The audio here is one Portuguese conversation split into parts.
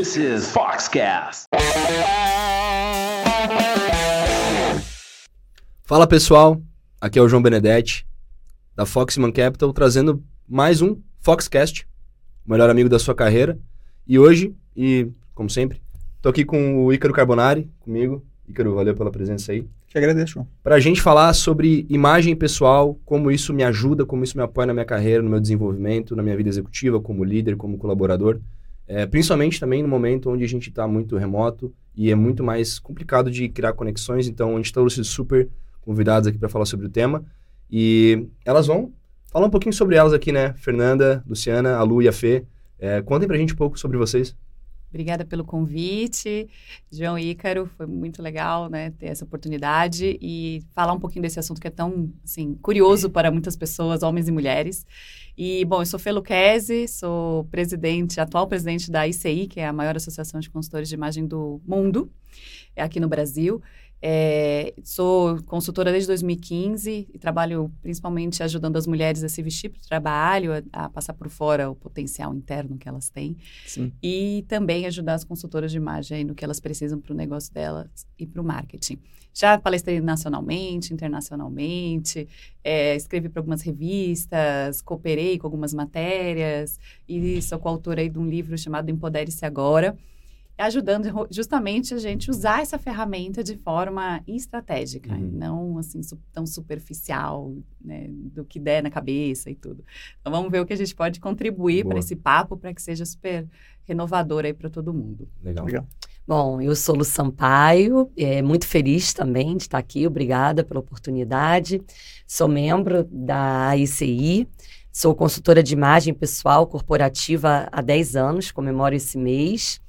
This is Foxcast. Fala pessoal, aqui é o João Benedetti, da Foxman Capital, trazendo mais um Foxcast, o melhor amigo da sua carreira. E hoje, e como sempre, tô aqui com o Ícaro Carbonari, comigo. Ícaro, valeu pela presença aí. Que agradeço, João. Pra gente falar sobre imagem pessoal, como isso me ajuda, como isso me apoia na minha carreira, no meu desenvolvimento, na minha vida executiva, como líder, como colaborador. É, principalmente também no momento onde a gente está muito remoto e é muito mais complicado de criar conexões. Então, a gente trouxe super convidadas aqui para falar sobre o tema. E elas vão falar um pouquinho sobre elas aqui, né? Fernanda, Luciana, a Lu e a Fê. É, contem pra gente um pouco sobre vocês. Obrigada pelo convite, João Ícaro. Foi muito legal, né, ter essa oportunidade e falar um pouquinho desse assunto que é tão, assim, curioso para muitas pessoas, homens e mulheres. E, bom, eu sou Fê Luquezzi, sou presidente, atual presidente da ICI, que é a maior associação de consultores de imagem do mundo, é aqui no Brasil. É, sou consultora desde 2015 e trabalho principalmente ajudando as mulheres a se vestir para o trabalho, a, a, passar por fora o potencial interno que elas têm. Sim. E também ajudar as consultoras de imagem no que elas precisam para o negócio delas e para o marketing. Já palestrei nacionalmente, internacionalmente, é, escrevi para algumas revistas, cooperei com algumas matérias e sou coautora de um livro chamado Empodere-se Agora, ajudando justamente a gente usar essa ferramenta de forma estratégica, uhum. não assim tão superficial, né, do que der na cabeça e tudo. Então vamos ver o que a gente pode contribuir para esse papo para que seja super renovador aí para todo mundo. Legal. Legal. Bom, eu sou Lu Sampaio, é, muito feliz também de estar aqui, obrigada pela oportunidade. Sou membro da ICI, sou consultora de imagem pessoal corporativa há 10 anos, comemoro esse mês.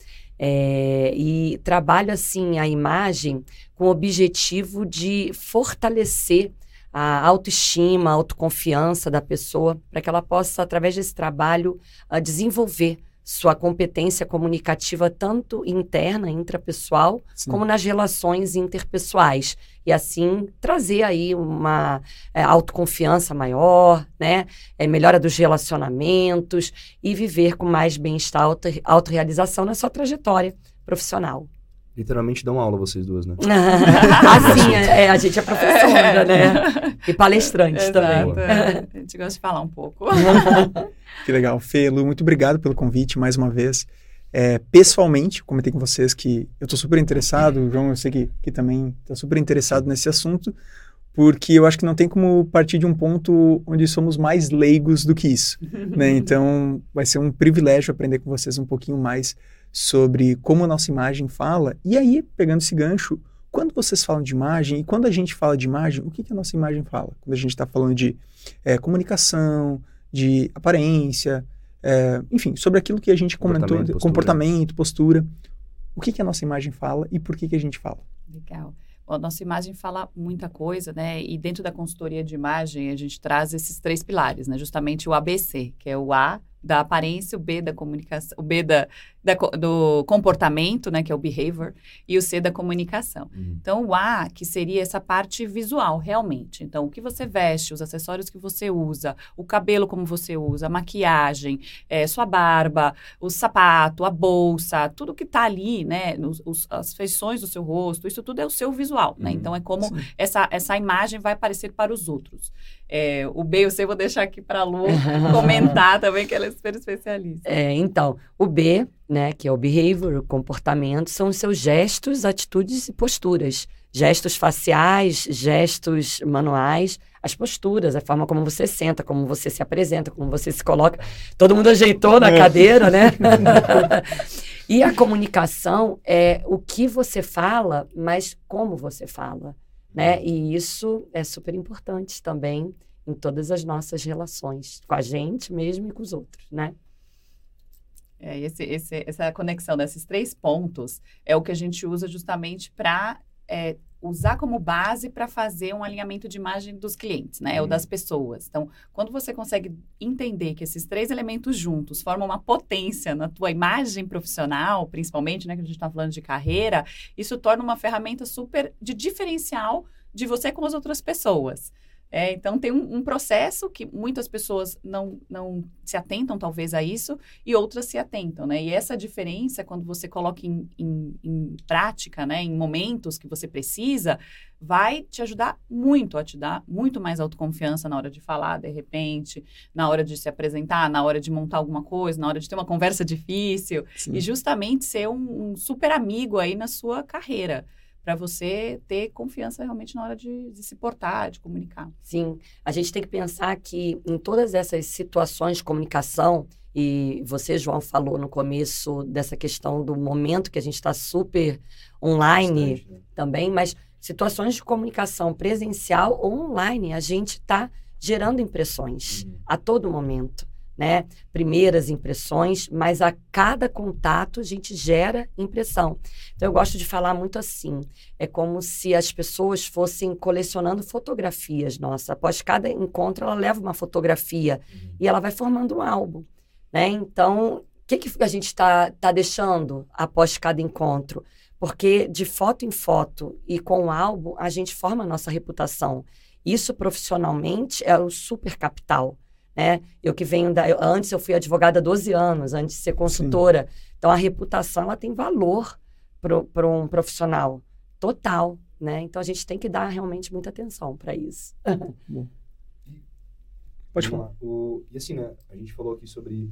É, e trabalho assim a imagem com o objetivo de fortalecer a autoestima, a autoconfiança da pessoa, para que ela possa, através desse trabalho, uh, desenvolver sua competência comunicativa tanto interna, intrapessoal, Sim. como nas relações interpessoais. E assim trazer aí uma é, autoconfiança maior, né? É, melhora dos relacionamentos e viver com mais bem-estar, auto, autorrealização na sua trajetória profissional. Literalmente dão aula vocês duas, né? assim, é, a gente é professora, né? E palestrante Exato, também. É. A gente gosta de falar um pouco. que legal. Fê, Lu, muito obrigado pelo convite mais uma vez. É, pessoalmente, comentei com vocês que eu estou super interessado, o João eu sei que, que também está super interessado nesse assunto, porque eu acho que não tem como partir de um ponto onde somos mais leigos do que isso. né? Então, vai ser um privilégio aprender com vocês um pouquinho mais sobre como a nossa imagem fala. E aí, pegando esse gancho, quando vocês falam de imagem e quando a gente fala de imagem, o que, que a nossa imagem fala? Quando a gente está falando de é, comunicação, de aparência, é, enfim, sobre aquilo que a gente comentou, comportamento, comportamento postura. O que, que a nossa imagem fala e por que, que a gente fala? Legal. Bom, a nossa imagem fala muita coisa, né? E dentro da consultoria de imagem, a gente traz esses três pilares, né? Justamente o ABC, que é o A, da aparência, o B da comunicação, o B da, da, do comportamento, né, que é o behavior, e o C da comunicação. Uhum. Então, o A, que seria essa parte visual, realmente. Então, o que você veste, os acessórios que você usa, o cabelo como você usa, a maquiagem, é, sua barba, o sapato, a bolsa, tudo que está ali, né, os, os, as feições do seu rosto, isso tudo é o seu visual, né? Uhum. Então, é como essa, essa imagem vai aparecer para os outros. É, o B e o C eu vou deixar aqui para a Lu comentar também, que ela é super especialista. É, então, o B, né, que é o behavior, o comportamento, são os seus gestos, atitudes e posturas. Gestos faciais, gestos manuais, as posturas, a forma como você senta, como você se apresenta, como você se coloca. Todo mundo ajeitou na é. cadeira, né? e a comunicação é o que você fala, mas como você fala né? E isso é super importante também em todas as nossas relações, com a gente mesmo e com os outros, né? É, esse, esse, essa conexão desses três pontos é o que a gente usa justamente para é, usar como base para fazer um alinhamento de imagem dos clientes, né? Uhum. Ou das pessoas. Então, quando você consegue entender que esses três elementos juntos formam uma potência na tua imagem profissional, principalmente, né? Que a gente está falando de carreira, isso torna uma ferramenta super de diferencial de você com as outras pessoas. É, então, tem um, um, processo que muitas pessoas não, não se atentam, talvez, a isso, e outras se atentam, né? E essa diferença, quando você coloca em, em, em prática, né, em momentos que você precisa, vai te ajudar muito a te dar muito mais autoconfiança na hora de falar, de repente, na hora de se apresentar, na hora de montar alguma coisa, na hora de ter uma conversa difícil, Sim. e justamente ser um, um super amigo aí na sua carreira para você ter confiança realmente na hora de, de, se portar, de comunicar. Sim, a gente tem que pensar que em todas essas situações de comunicação, e você, João, falou no começo dessa questão do momento que a gente está super online Bastante, né? também, mas situações de comunicação presencial ou online, a gente está gerando impressões uhum. a todo momento né? Primeiras impressões, mas a cada contato a gente gera impressão. Então eu gosto de falar muito assim, é como se as pessoas fossem colecionando fotografias. Nossa, após cada encontro ela leva uma fotografia uhum. e ela vai formando um álbum, né? Então, o que, que a gente está tá deixando após cada encontro? Porque de foto em foto e com o álbum, a gente forma a nossa reputação. Isso profissionalmente é o super capital né? Eu que venho da. Eu, antes eu fui advogada há 12 anos, antes de ser consultora. Sim. Então a reputação ela tem valor para um profissional total, né? Então a gente tem que dar realmente muita atenção para isso. Bom. Pode falar. O, e assim, né? A gente falou aqui sobre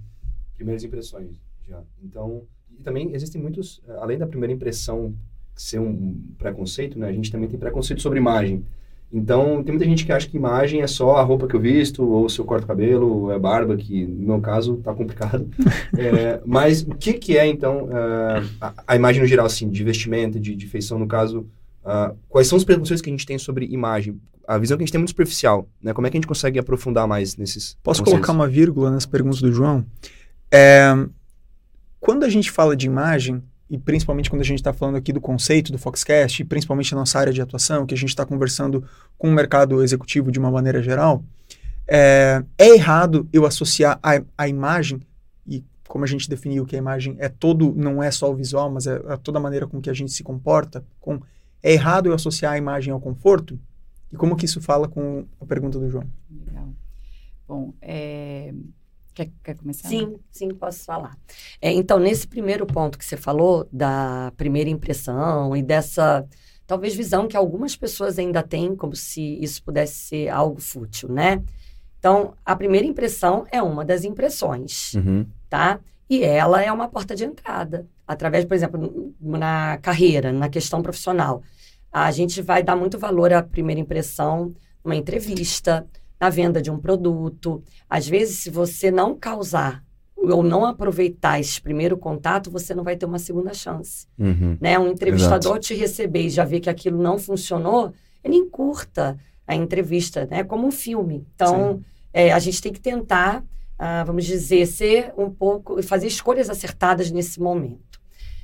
primeiras impressões já. Então, e também existem muitos, além da primeira impressão ser um preconceito, né? A gente também tem preconceito sobre imagem. Então, tem muita gente que acha que imagem é só a roupa que eu visto, ou se eu corto cabelo, ou é barba, que no meu caso tá complicado. é, mas o que, que é, então, uh, a, a, imagem no geral, assim, de vestimenta, de, de feição, no caso, uh, quais são os preconceitos que a gente tem sobre imagem? A visão que a gente tem é muito superficial, né? Como é que a gente consegue aprofundar mais nesses Posso colocar uma vírgula nas perguntas do João? É, quando a gente fala de imagem, e principalmente quando a gente está falando aqui do conceito do Foxcast, e principalmente na nossa área de atuação, que a gente está conversando com o mercado executivo de uma maneira geral, é, é errado eu associar a, a, imagem, e como a gente definiu que a imagem é todo, não é só o visual, mas é, é toda a maneira com que a gente se comporta, com, é errado eu associar a imagem ao conforto? E como que isso fala com a pergunta do João? Legal. Bom, é, Quer, quer começar? Sim, sim, posso falar. É, então, nesse primeiro ponto que você falou, da primeira impressão e dessa, talvez, visão que algumas pessoas ainda têm, como se isso pudesse ser algo fútil, né? Então, a primeira impressão é uma das impressões, uhum. tá? E ela é uma porta de entrada. Através, por exemplo, na carreira, na questão profissional. A gente vai dar muito valor à primeira impressão numa entrevista, na venda de um produto. Às vezes, se você não causar ou não aproveitar esse primeiro contato, você não vai ter uma segunda chance. Uhum. Né? Um entrevistador Exato. te receber e já ver que aquilo não funcionou, ele encurta a entrevista, né? Como um filme. Então, é, a gente tem que tentar, ah, vamos dizer, ser um pouco, fazer escolhas acertadas nesse momento.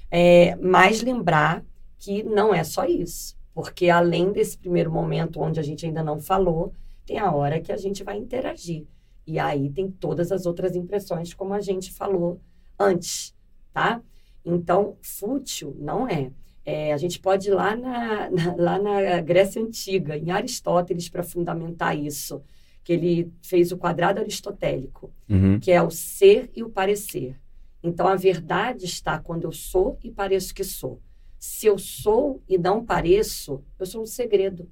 É, mas lembrar que não é só isso. Porque além desse primeiro momento onde a gente ainda não falou, tem a hora que a gente vai interagir. E aí tem todas as outras impressões, como a gente falou antes, tá? Então, fútil não é. é a gente pode ir lá na, na, lá na Grécia Antiga, em Aristóteles, para fundamentar isso, que ele fez o quadrado aristotélico, uhum. que é o ser e o parecer. Então, a verdade está quando eu sou e pareço que sou. Se eu sou e não pareço, eu sou um segredo.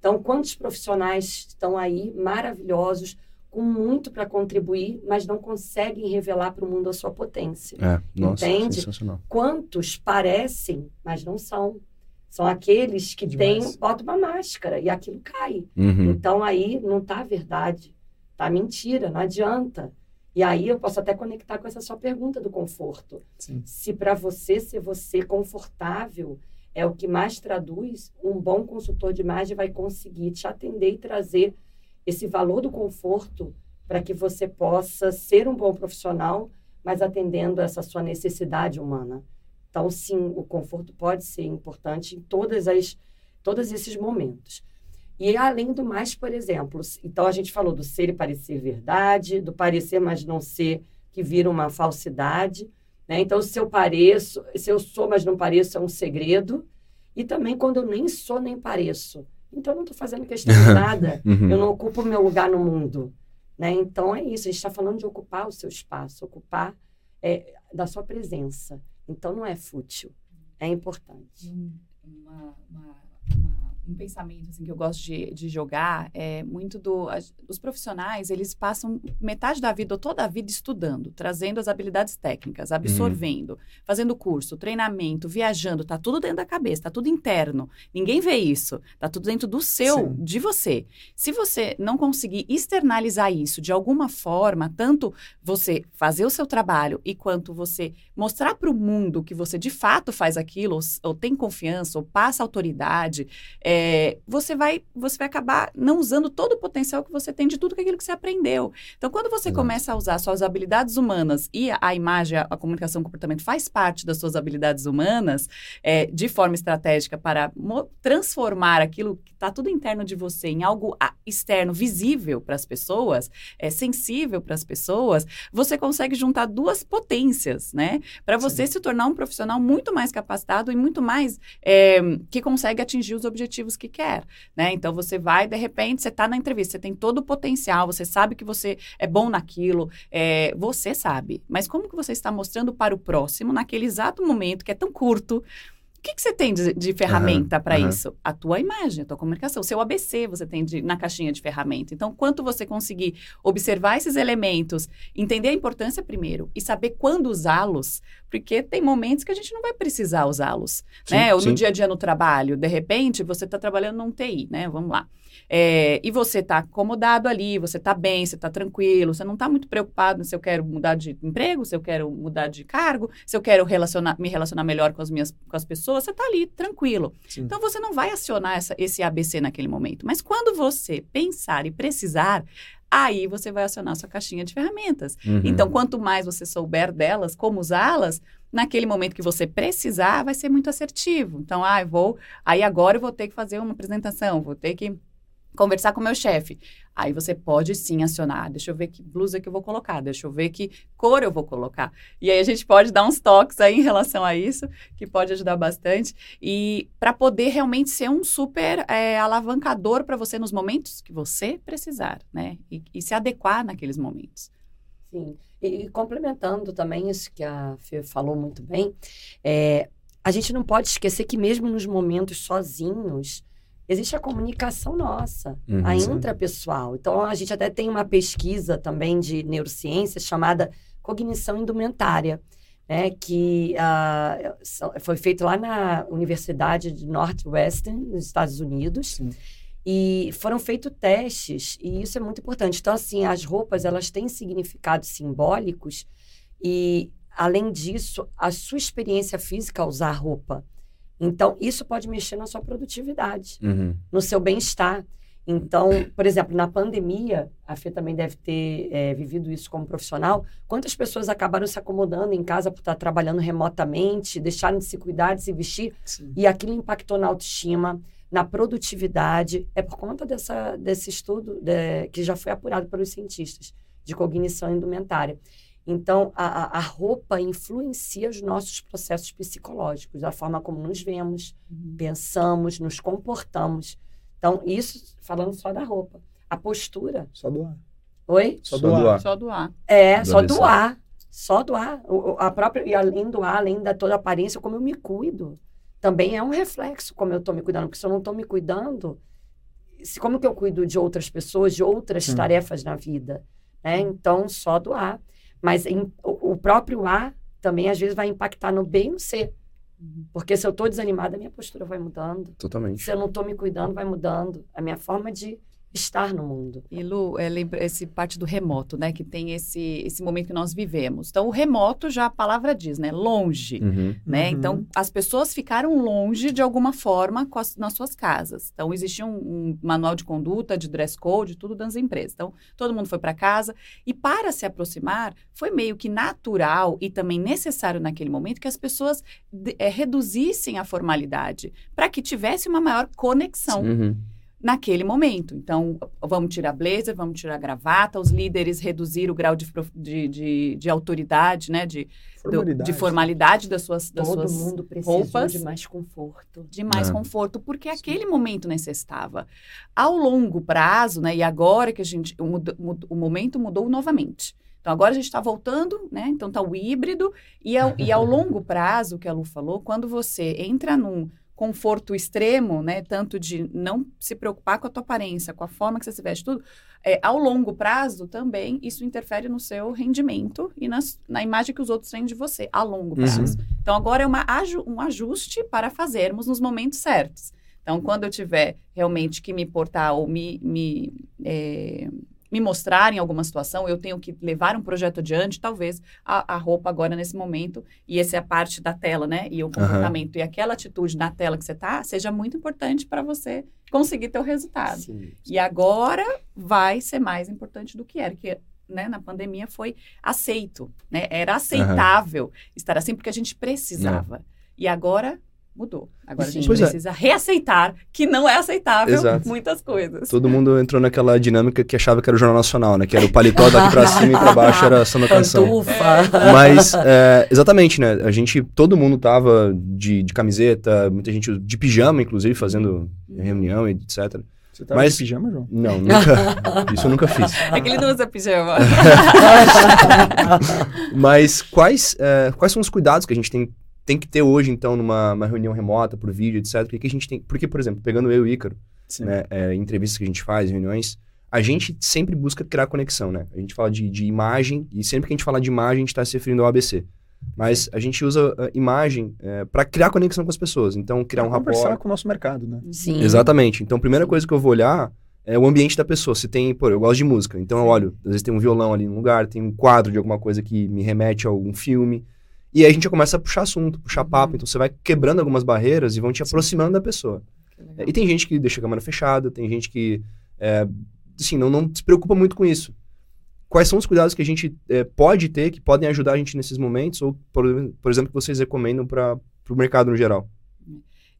Então, quantos profissionais estão aí maravilhosos, com muito para contribuir, mas não conseguem revelar para o mundo a sua potência. É, nossa, Entende? Sensacional. Quantos parecem, mas não são. São aqueles que têm, botam uma máscara e aquilo cai. Uhum. Então aí não está a verdade, tá mentira, não adianta. E aí eu posso até conectar com essa sua pergunta do conforto. Sim. Se para você ser você confortável é o que mais traduz, um bom consultor de imagem vai conseguir te atender e trazer esse valor do conforto para que você possa ser um bom profissional, mas atendendo essa sua necessidade humana. Então, sim, o conforto pode ser importante em todas as, todos esses momentos. E além do mais, por exemplo, então a gente falou do ser e parecer verdade, do parecer, mas não ser, que vira uma falsidade. Né? Então, se eu pareço, se eu sou, mas não pareço, é um segredo. E também quando eu nem sou nem pareço. então eu não estou fazendo questão de nada. Uhum. Eu não ocupo o meu lugar no mundo. Né? Então é isso, a gente está falando de ocupar o seu espaço, ocupar é, da sua presença. Então não é fútil, é importante. Um, uma, uma, uma, um pensamento assim, que eu gosto de, de jogar é muito do. as- os profissionais, eles passam metade da vida ou toda a vida estudando, trazendo as habilidades técnicas, absorvendo, fazendo curso, treinamento, viajando, tá tudo dentro da cabeça, tá tudo interno. Ninguém vê isso. Tá tudo dentro do seu, Sim. de você. Se você não conseguir externalizar isso de alguma forma, tanto você fazer o seu trabalho e quanto você mostrar para o mundo que você de fato faz aquilo, ou, ou tem confiança, ou passa autoridade, é, você, vai, você vai acabar não usando todo o potencial que você tem de tudo aquilo que você aprendeu. Então, quando você Exato. começa a usar suas habilidades humanas e a, a imagem, a, a comunicação, o comportamento faz parte das suas habilidades humanas, é, de forma estratégica para transformar aquilo que está tudo interno de você em algo externo, visível para as pessoas, é, sensível para as pessoas, você consegue juntar duas potências, né? Para você se tornar um profissional muito mais capacitado e muito mais é, que consegue atingir os objetivos que quer, né? Então você vai, de repente, você está na entrevista, você tem todo o potencial, você sabe que você é bom naquilo, é, você sabe. Mas como que você está mostrando para o próximo naquele exato momento que é tão curto? O que, que você tem de, de ferramenta para aham. isso? A tua imagem, a tua comunicação, o seu ABC você tem de- na caixinha de ferramenta. Então, quanto você conseguir observar esses elementos, entender a importância primeiro e saber quando usá-los, porque tem momentos que a gente não vai precisar usá-los, né? Ou sim. no dia a dia no trabalho, de repente você está trabalhando num TI, né? Vamos lá. É, e você está acomodado ali, você está bem, você está tranquilo, você não está muito preocupado se eu quero mudar de emprego, se eu quero mudar de cargo, se eu quero relacionar, me relacionar melhor com as minhas com as pessoas, você está ali tranquilo. Sim. Então você não vai acionar essa- esse ABC naquele momento. Mas quando você pensar e precisar, aí você vai acionar sua caixinha de ferramentas. Uhum. Então, quanto mais você souber delas, como usá-las, naquele momento que você precisar, vai ser muito assertivo. Então, ah, vou, aí agora eu vou ter que fazer uma apresentação, vou ter que conversar com o meu chefe. Aí você pode sim acionar, deixa eu ver que blusa que eu vou colocar, deixa eu ver que cor eu vou colocar. E aí a gente pode dar uns toques aí em relação a isso, que pode ajudar bastante. E para poder realmente ser um super é, alavancador para você nos momentos que você precisar, né? E, e se adequar naqueles momentos. Sim. E, e complementando também isso que a Fê falou muito bem, é, a gente não pode esquecer que mesmo nos momentos sozinhos, existe a comunicação nossa, Uhum. a intrapessoal. Então, a gente até tem uma pesquisa também de neurociência chamada cognição indumentária, né, que são- foi feito lá na Universidade de Northwestern, nos Estados Unidos. Sim. E foram feitos testes, e isso é muito importante. Então, assim, as roupas, elas têm significados simbólicos, e, além disso, a sua experiência física ao usar roupa. Então, isso pode mexer na sua produtividade, Uhum. no seu bem-estar. Então, por exemplo, na pandemia, a Fê também deve ter eh, vivido isso como profissional. Quantas pessoas acabaram se acomodando em casa por estar trabalhando remotamente, deixaram de se cuidar, de se vestir, Sim. e aquilo impactou na autoestima, na produtividade. É por conta dessa, desse estudo de- que já foi apurado pelos cientistas de cognição indumentária. Então, a, a- roupa influencia os nossos processos psicológicos, a forma como nos vemos, pensamos, nos comportamos. Então, isso falando só da roupa. A postura. Só doar. Oi? Só Só doar. doar. Só doar. É, Do só ABC. doar. Só doar. O- o- a própria, e além do ar, além da toda a aparência, como eu me cuido. Também é um reflexo como eu estou me cuidando. Porque se eu não estou me cuidando, se, como que eu cuido de outras pessoas, de outras Sim. tarefas na vida? Né? Então, só doar. Mas em- o, o próprio ar também, às vezes, vai impactar no B e no C. Porque se eu estou desanimada, a minha postura vai mudando. Totalmente. Se eu não estou me cuidando, vai mudando. A minha forma de estar no mundo. E Lu, é, lembra esse parte do remoto, né? Que tem esse, esse momento que nós vivemos. Então, o remoto já a palavra diz, né? Longe. Uhum. Né? Uhum. Então, as pessoas ficaram longe de alguma forma com as- nas suas casas. Então, existia um, um manual de conduta, de dress code, tudo das empresas. Então, todo mundo foi para casa. E para se aproximar, foi meio que natural e também necessário naquele momento que as pessoas de- eh, reduzissem a formalidade para que tivesse uma maior conexão. Uhum. Naquele momento. Então, vamos tirar blazer, vamos tirar gravata, os líderes reduzir o grau de, de, de, de autoridade, né? De, do- Formalidade. de formalidade das suas, das Todo suas mundo roupas. de mais conforto. de mais É. conforto, porque aquele momento necessitava. Ao longo prazo, né, e agora que a gente, o, mud- o momento mudou novamente. Então, agora a gente está voltando, né? Então, está o híbrido. E ao, e ao longo prazo, que a Lu falou, quando você entra num conforto extremo, né? Tanto de não se preocupar com a tua aparência, com a forma que você se veste, tudo. é, ao longo prazo, também, isso interfere no seu rendimento e nas- na imagem que os outros têm de você, a longo Uhum. prazo. Então, agora é uma um ajuste para fazermos nos momentos certos. Então, quando eu tiver realmente que me portar ou me, me, é, me mostrar em alguma situação, eu tenho que levar um projeto adiante, talvez a, a roupa agora nesse momento, e essa é a parte da tela, né? E o comportamento e aquela atitude na tela que você tá, seja muito importante para você conseguir ter o resultado. Sim. E agora vai ser mais importante do que era, que né, na pandemia foi aceito, né? Era aceitável estar assim porque a gente precisava. E agora mudou. Agora a gente Pois é. precisa reaceitar que não é aceitável Exato. muitas coisas. Todo mundo entrou naquela dinâmica que achava que era o Jornal Nacional, né? Que era o paletó daqui pra cima e pra baixo era samba canção. Pantufa. Mas, é, exatamente, né? A gente, todo mundo tava de, de camiseta, muita gente de pijama, inclusive, fazendo reunião e etc. Você tava Mas- de pijama, João? Não, nunca. Isso eu nunca fiz. É que ele não usa pijama. Mas quais, é, quais são os cuidados que a gente tem, tem que ter hoje, então, numa uma reunião remota, por vídeo, etc? Porque, que a gente tem, porque, por exemplo, pegando eu e o Ícaro, Sim. né, é, entrevistas que a gente faz, reuniões, a gente sempre busca criar conexão, né? A gente fala de, de imagem, e sempre que a gente fala de imagem, a gente está se referindo ao ABC. Mas a gente usa a imagem para criar conexão com as pessoas. Então, criar um Pra conversar rapport. com o nosso mercado, né? Sim. Exatamente. Então, a primeira coisa que eu vou olhar é o ambiente da pessoa. Se tem, pô, eu gosto de música, então eu olho, às vezes tem um violão ali no lugar, tem um quadro de alguma coisa que me remete a algum filme. E aí a gente já começa a puxar assunto, puxar papo. Então você vai quebrando algumas barreiras e vão te aproximando da pessoa. É, E tem gente que deixa a câmera fechada, tem gente que, é, assim, não, não se preocupa muito com isso. Quais são os cuidados que a gente é, pode ter, que podem ajudar a gente nesses momentos, ou, por, por exemplo, que vocês recomendam para o mercado no geral?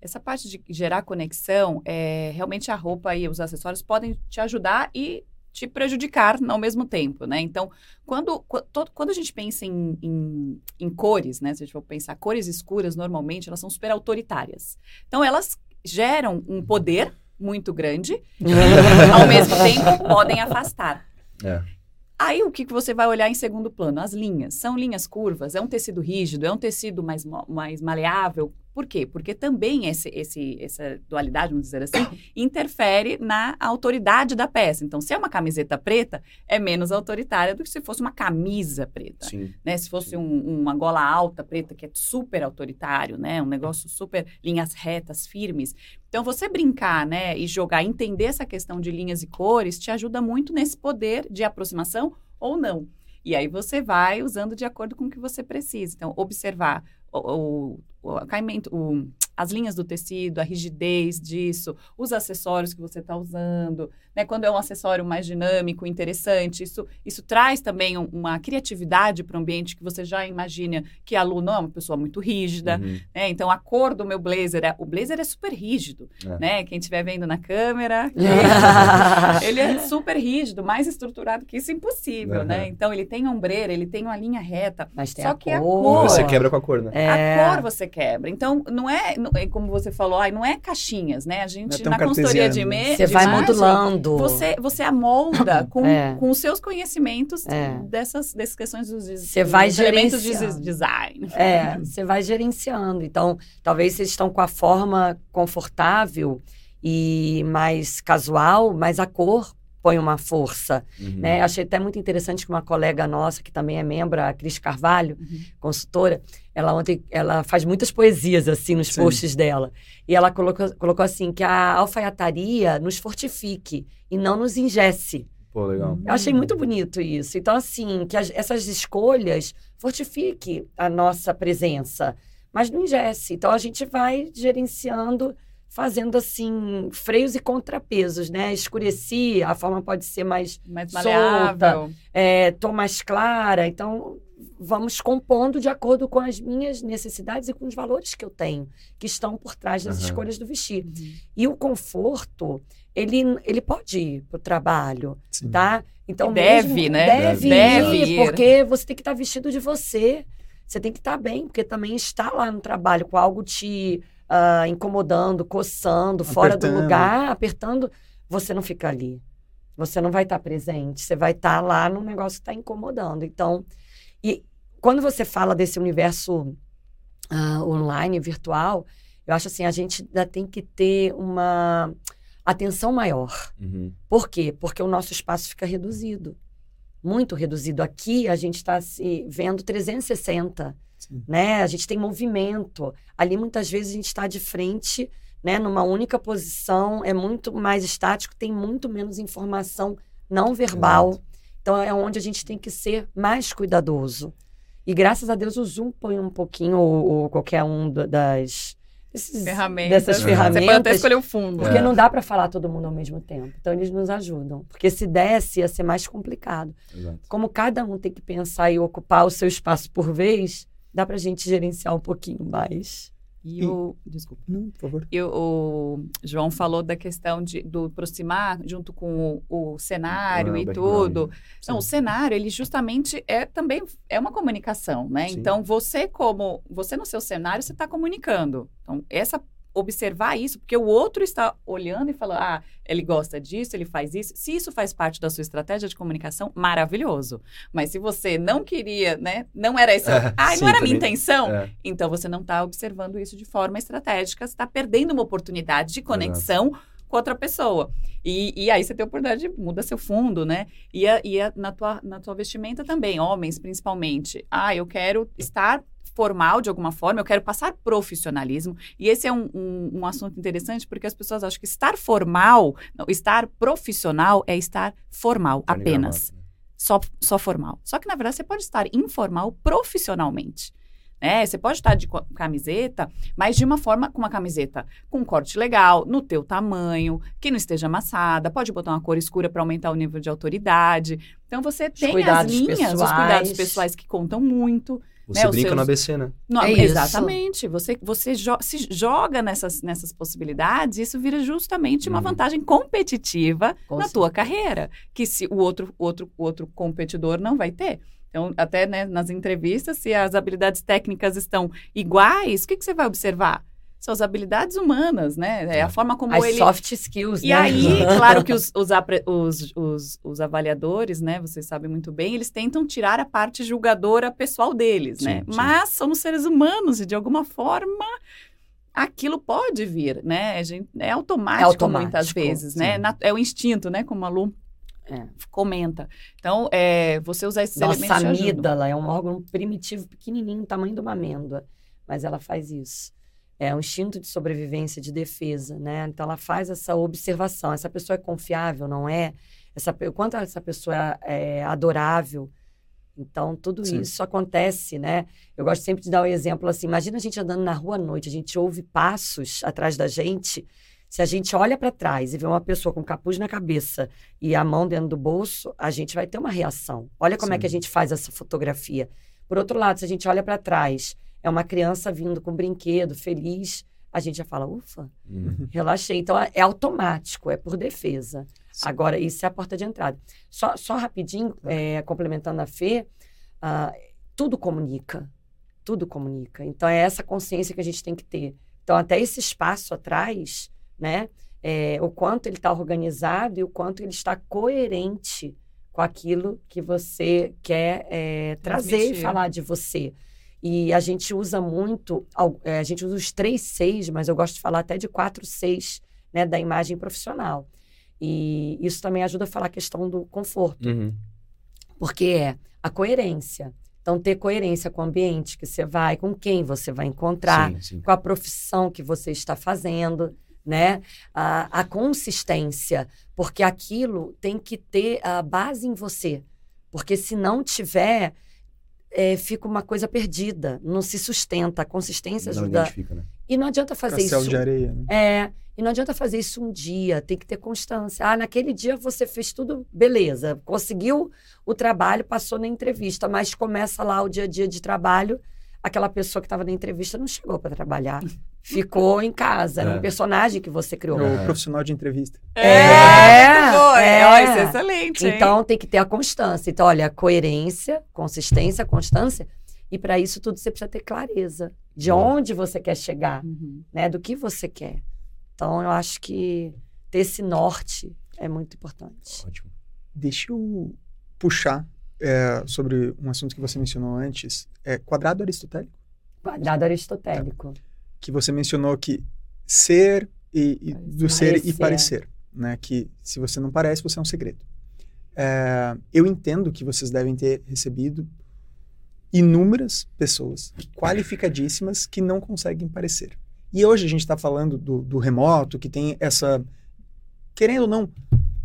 Essa parte de gerar conexão, é, realmente a roupa e os acessórios podem te ajudar e te prejudicar ao mesmo tempo, né? Então, quando, qu- to- quando a gente pensa em, em, em cores, né? Se a gente for pensar, cores escuras, normalmente, elas são super autoritárias. Então, elas geram um poder muito grande e, ao mesmo tempo, podem afastar. É. Aí o que, que você vai olhar em segundo plano? As linhas. São linhas curvas? É um tecido rígido? É um tecido mais, mais maleável? Por quê? Porque também esse, esse, essa dualidade, vamos dizer assim, interfere na autoridade da peça. Então, se é uma camiseta preta, é menos autoritária do que se fosse uma camisa preta Sim. né? Se fosse um- uma gola alta, preta, que é super autoritário, né? Um negócio super linhas retas, firmes. Então, você brincar, né? E jogar, entender essa questão de linhas e cores, te ajuda muito nesse poder de aproximação ou não. E aí você vai usando de acordo com o que você precisa. Então, observar o, o, o caimento, o- as linhas do tecido, a rigidez disso, os acessórios que você está usando, né? Quando é um acessório mais dinâmico, interessante, isso, isso traz também um- uma criatividade para o ambiente que você já imagina que a Lu não é uma pessoa muito rígida, Uhum. né? Então, a cor do meu blazer, é, o blazer é super rígido, É. né? Quem estiver vendo na câmera, ele é super rígido, mais estruturado que isso, impossível, Uhum. né? Então, ele tem ombreira, ele tem uma linha reta. Mas tem Só a que a cor. cor- Você quebra com a cor, né? É. A cor você quebra. Então, não é, não- é como você falou, ai, não é caixinhas, né? A gente, tão na consultoria de, cartesiano, né? Você de vai imagem, modulando. Você, você amolda com, É. com os seus conhecimentos É. dessas, dessas questões dos, Você vai dos elementos de design. É, você vai gerenciando. Então, talvez vocês estão com a forma confortável e mais casual, mas a cor põe uma força, Uhum. né? Achei até muito interessante que uma colega nossa, que também é membro, a Cris Carvalho, Uhum. consultora, ela ontem, ela faz muitas poesias, assim, nos Sim. posts dela. E ela colocou, colocou assim, que a alfaiataria nos fortifique e não nos ingesse. Pô, legal. Eu achei muito bonito isso. Então, assim, que as- essas escolhas fortifique a nossa presença, mas não ingesse. Então, a gente vai gerenciando, fazendo, assim, freios e contrapesos, né? Escureci, a forma pode ser mais, Mais Solta. é, tom mais clara. Então, vamos compondo de acordo com as minhas necessidades e com os valores que eu tenho, que estão por trás das Aham. escolhas do vestir. E o conforto, ele, ele pode ir para o trabalho, Sim. tá? Então deve, mesmo- né? Deve, Deve ir, ir. porque você tem que estar vestido de você. Você tem que estar bem, porque também estar lá no trabalho com algo te ah, incomodando, coçando, fora do Apertando. lugar, apertando, você não fica ali. Você não vai estar presente. Você vai estar lá no negócio que está incomodando. Então, e quando você fala desse universo ah, online, virtual, eu acho assim, a gente ainda tem que ter uma atenção maior. Uhum. Por quê? Porque o nosso espaço fica reduzido. Muito reduzido. Aqui a gente está se vendo 360, Sim. né? A gente tem movimento. Ali muitas vezes a gente está de frente, né? Numa única posição, é muito mais estático, tem muito menos informação não verbal. Exato. Então é onde a gente tem que ser mais cuidadoso. E graças a Deus o Zoom põe um pouquinho, ou, ou qualquer um da- das desses- Ferramentas. dessas Uhum. Você pode até ferramentas escolher o fundo. porque É. não dá para falar todo mundo ao mesmo tempo. Então eles nos ajudam. Porque se desse, ia ser mais complicado. Exato. Como cada um tem que pensar e ocupar o seu espaço por vez, dá pra gente gerenciar um pouquinho mais. E o. Desculpa. Não, por favor. E o, o João falou da questão de, do aproximar junto com o, o cenário Ah, e tudo. Não, o cenário, ele justamente é também é uma comunicação, né? Sim. Então, você como... Você no seu cenário, você está comunicando. Então, essa... Observar isso, porque o outro está olhando e falando, ah, ele gosta disso, ele faz isso. Se isso faz parte da sua estratégia de comunicação, maravilhoso. Mas se você não queria, né? Não era isso. É, ah, sim, não era a minha intenção. É. Então você não está observando isso de forma estratégica, você está perdendo uma oportunidade de conexão com outra pessoa. E, e aí você tem a oportunidade de muda seu fundo, né? E, a- e a- na, tua, na tua vestimenta também, homens principalmente. Ah, eu quero estar formal de alguma forma, eu quero passar profissionalismo. E esse é um, um, um assunto interessante porque as pessoas acham que estar formal, não, estar profissional é estar formal e apenas né? só, só formal. Só que, na verdade, você pode estar informal profissionalmente. Né? Você pode estar de camiseta, mas de uma forma com uma camiseta com um corte legal, no teu tamanho, que não esteja amassada, pode botar uma cor escura para aumentar o nível de autoridade. Então você tem as linhas, os pessoais. cuidados pessoais que contam muito. Você Né, os brinca seus- no ABC, né? Não, É isso. exatamente. Você, você jo- se joga nessas, nessas possibilidades, isso vira justamente uma Uhum. vantagem competitiva Com na tua carreira, que se o outro, outro, outro competidor não vai ter. Então, até né, nas entrevistas, se as habilidades técnicas estão iguais, o que, que você vai observar? São as habilidades humanas, né? É a forma como As ele. soft skills, E né? aí, claro que os, os, apre- os, os, os avaliadores, né, vocês sabem muito bem, eles tentam tirar a parte julgadora pessoal deles, né? Sim, sim. Mas somos seres humanos e, de alguma forma, aquilo pode vir, né? É, automático É automático, muitas vezes, né? sim. Na- é o instinto, né? Como a Lu É. comenta. Então, é, você usar esses Nossa elementos ajudam. amígdala é um órgão primitivo, pequenininho, tamanho de uma amêndoa, mas ela faz isso. É um instinto de sobrevivência, de defesa, né? Então ela faz essa observação. Essa pessoa é confiável, não é? Essa, quanto essa pessoa é, é adorável. Então tudo Sim. isso acontece, né? Eu gosto sempre de dar o exemplo assim. Imagina a gente andando na rua à noite, a gente ouve passos atrás da gente. Se a gente olha para trás e vê uma pessoa com capuz na cabeça e a mão dentro do bolso, a gente vai ter uma reação. Olha como é Sim. que a gente faz essa fotografia. Por outro lado, se a gente olha para trás, é uma criança vindo com um brinquedo, feliz, a gente já fala, ufa, Uhum. relaxei. Então é é automático, é por defesa. Sim. Agora, isso é a porta de entrada. Só, só rapidinho, é, complementando a Fê, ah, tudo comunica. Tudo comunica. Então, é essa consciência que a gente tem que ter. Então, até esse espaço atrás, né? é, o quanto ele está organizado e o quanto ele está coerente com aquilo que você quer é, trazer e falar de você. E a gente usa muito, é, a gente usa os três seis, mas eu gosto de falar até de quatro seis, né, da imagem profissional. E isso também ajuda a falar a questão do conforto, Uhum. porque é a coerência. Então, ter coerência com o ambiente que você vai, com quem você vai encontrar, Sim, sim. com a profissão que você está fazendo, né? A, a consistência, porque aquilo tem que ter a base em você. Porque se não tiver, é, fica uma coisa perdida, não se sustenta. A consistência Não ajuda. identifica, né? E não adianta fazer Castelo isso. de areia. Né? É, E não adianta fazer isso um dia, tem que ter constância. Ah, naquele dia você fez tudo, beleza, conseguiu o trabalho, passou na entrevista, mas começa lá o dia a dia de trabalho, aquela pessoa que estava na entrevista não chegou para trabalhar, ficou em casa, era É. um personagem que você criou. O Aham. profissional de entrevista. É, Boa, é. ó, isso é excelente. hein? Então tem que ter a constância. Então, olha, coerência, consistência, constância. E para isso tudo você precisa ter clareza de Boa. onde você quer chegar, Uhum. né? Do que você quer. Então eu acho que ter esse norte é muito importante. Ótimo. Deixa eu puxar é, sobre um assunto que você mencionou antes, é quadrado aristotélico, Quadrado aristotélico. que você mencionou que ser e, e do ser e Parecer. parecer, né? Que se você não parece, você é um segredo. É, eu entendo que vocês devem ter recebido inúmeras pessoas qualificadíssimas que não conseguem parecer. E hoje a gente está falando do, do remoto, que tem essa, querendo ou não,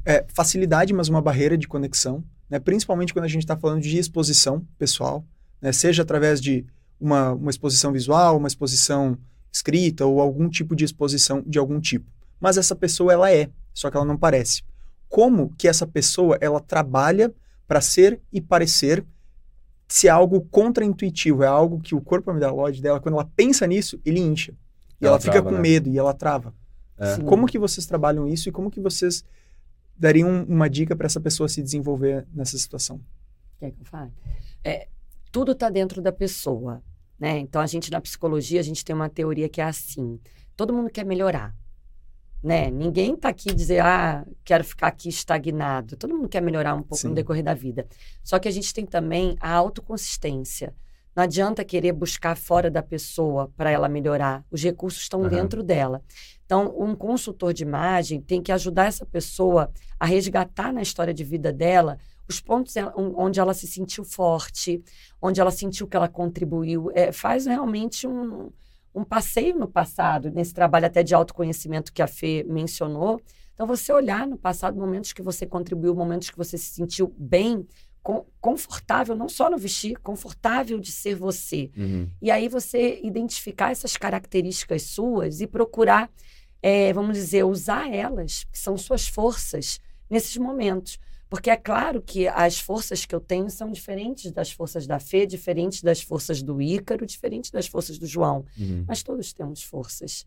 é, facilidade, mas uma barreira de conexão, né? principalmente quando a gente está falando de exposição pessoal, né? seja através de uma, uma exposição visual, uma exposição escrita ou algum tipo de exposição de algum tipo. Mas essa pessoa ela é, só que ela não parece. Como que essa pessoa ela trabalha para ser e parecer se é algo contraintuitivo, é algo que o corpo amidalóide dela, quando ela pensa nisso, ele incha. E Ela ela, fica trava, com né? medo e ela trava. É. Como que vocês trabalham isso e como que vocês dariam uma dica para essa pessoa se desenvolver nessa situação? Quer que eu fale? É, tudo está dentro da pessoa, né? Então a gente na psicologia a gente tem uma teoria que é assim: todo mundo quer melhorar, né? Ninguém está aqui dizer ah quero ficar aqui estagnado. Todo mundo quer melhorar um pouco Sim. no decorrer da vida. Só que a gente tem também a autoconsistência. Não adianta querer buscar fora da pessoa para ela melhorar. Os recursos estão Aham. dentro dela. Então, um consultor de imagem tem que ajudar essa pessoa a resgatar na história de vida dela os pontos onde ela se sentiu forte, onde ela sentiu que ela contribuiu. É, faz realmente um, um passeio no passado, nesse trabalho até de autoconhecimento que a Fê mencionou. Então, você olhar no passado momentos que você contribuiu, momentos que você se sentiu bem, com- confortável, não só no vestir, confortável de ser você. Uhum. E aí você identificar essas características suas e procurar, eh, vamos dizer, usar elas, que são suas forças, nesses momentos. Porque é claro que as forças que eu tenho são diferentes das forças da Fê, diferentes das forças do Ícaro, diferentes das forças do João. Uhum. Mas todos temos forças.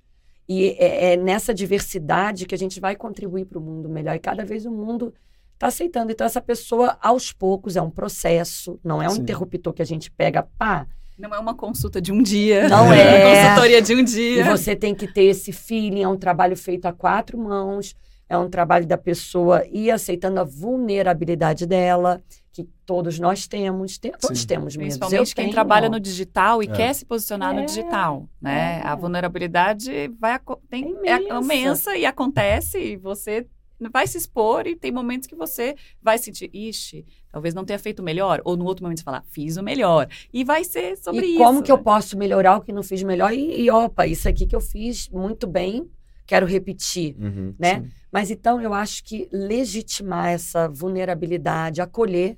E é, é nessa diversidade que a gente vai contribuir para o mundo melhor. E cada vez o mundo está aceitando. Então, essa pessoa, aos poucos, é um processo, não é um Sim. interruptor que a gente pega, pá, Não é uma consulta de um dia. Não uma é. consultoria de um E dia. você tem que ter esse feeling, é um trabalho feito a quatro mãos, é um trabalho da pessoa ir aceitando a vulnerabilidade dela, que todos nós temos, tem- todos Sim. temos. Eu Principalmente quem tenho. trabalha no digital e É. quer se posicionar no É, digital, né? é. A vulnerabilidade vai tem, É é imensa. imensa e acontece e você vai se expor e tem momentos que você vai sentir, ixi, talvez não tenha feito melhor, ou no outro momento você falar, fiz o melhor. E vai ser sobre e isso. como que eu né? posso melhorar o que não fiz melhor? E, e, opa, isso aqui que eu fiz muito bem, quero repetir, Uhum. né? Sim. Mas então eu acho que legitimar essa vulnerabilidade, acolher,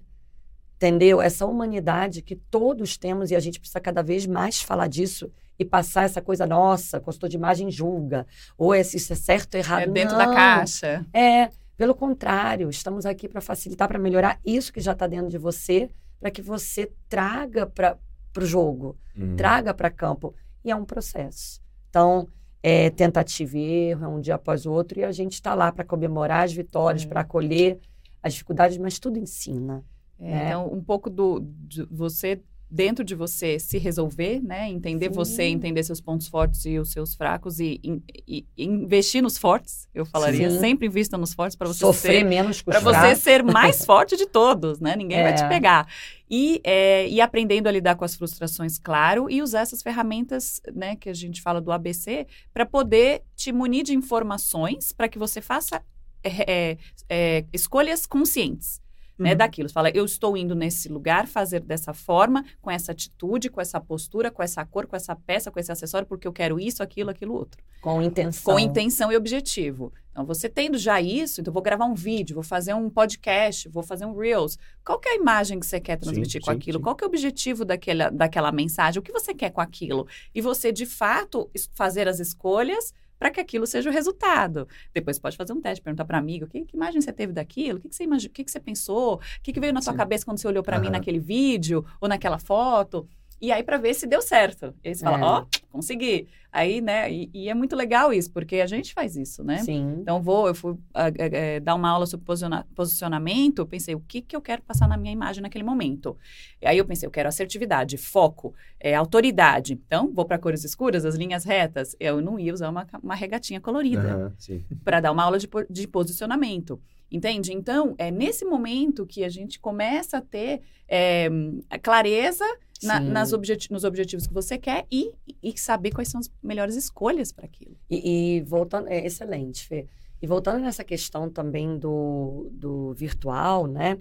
entendeu? Essa humanidade que todos temos e a gente precisa cada vez mais falar disso e passar essa coisa, nossa, consultor de imagem julga, ou esse- isso é certo ou errado. É dentro Não. da caixa. É, pelo contrário, estamos aqui para facilitar, para melhorar isso que já está dentro de você, para que você traga para o jogo, Uhum. traga para campo. E é um processo. Então, é tentativa e erro, é um dia após o outro, e a gente está lá para comemorar as vitórias, É. para acolher as dificuldades, mas tudo ensina. É, É. Então, um pouco do de você dentro de você se resolver, né? Entender Sim. você, entender seus pontos fortes e os seus fracos e, e- e investir nos fortes. Eu falaria Sim. sempre invista nos fortes para você Sofrer ser menos para você ser mais forte de todos, né? Ninguém vai te É. pegar. E, é, e aprendendo a lidar com as frustrações, claro, e usar essas ferramentas, né, que a gente fala do ABC, para poder te munir de informações para que você faça é, é, é, escolhas conscientes. Né, Uhum. daquilo. Você fala, eu estou indo nesse lugar fazer dessa forma, com essa atitude, com essa postura, com essa cor, com essa peça, com esse acessório, porque eu quero isso, aquilo, aquilo outro Com intenção. com intenção e objetivo. Então, você tendo já isso, então vou gravar um vídeo, vou fazer um podcast, vou fazer um Reels. Qual que é a imagem que você quer transmitir Sim, com sim, aquilo? sim. Qual que é o objetivo daquela, daquela mensagem? O que você quer com aquilo? E você, de fato, fazer as escolhas para que aquilo seja o resultado. Depois pode fazer um teste, perguntar para amigo, que, que imagem você teve daquilo? O que, que você imagi- o que, que você pensou? O que, que veio na sua Sim. cabeça quando você olhou para mim naquele vídeo ou naquela foto? E aí para ver se deu certo. E aí você fala, É. ó, consegui. Aí, né? E, e é muito legal isso, porque a gente faz isso, né? Sim. Então, vou, eu fui ah, eh, eh, dar uma aula sobre posiciona- posicionamento, eu pensei, o que, que eu quero passar na minha imagem naquele momento? E aí eu pensei, eu quero assertividade, foco, eh, autoridade. Então, vou para cores escuras, as linhas retas. Eu não ia usar uma, uma regatinha colorida sim. para dar uma aula de, de posicionamento. Entende? Então, é nesse momento que a gente começa a ter eh, a clareza na- nas objeti- nos objetivos que você quer e, e saber quais são as melhores escolhas para aquilo. E, e voltando, é excelente, Fê. E voltando nessa questão também do, do virtual, né?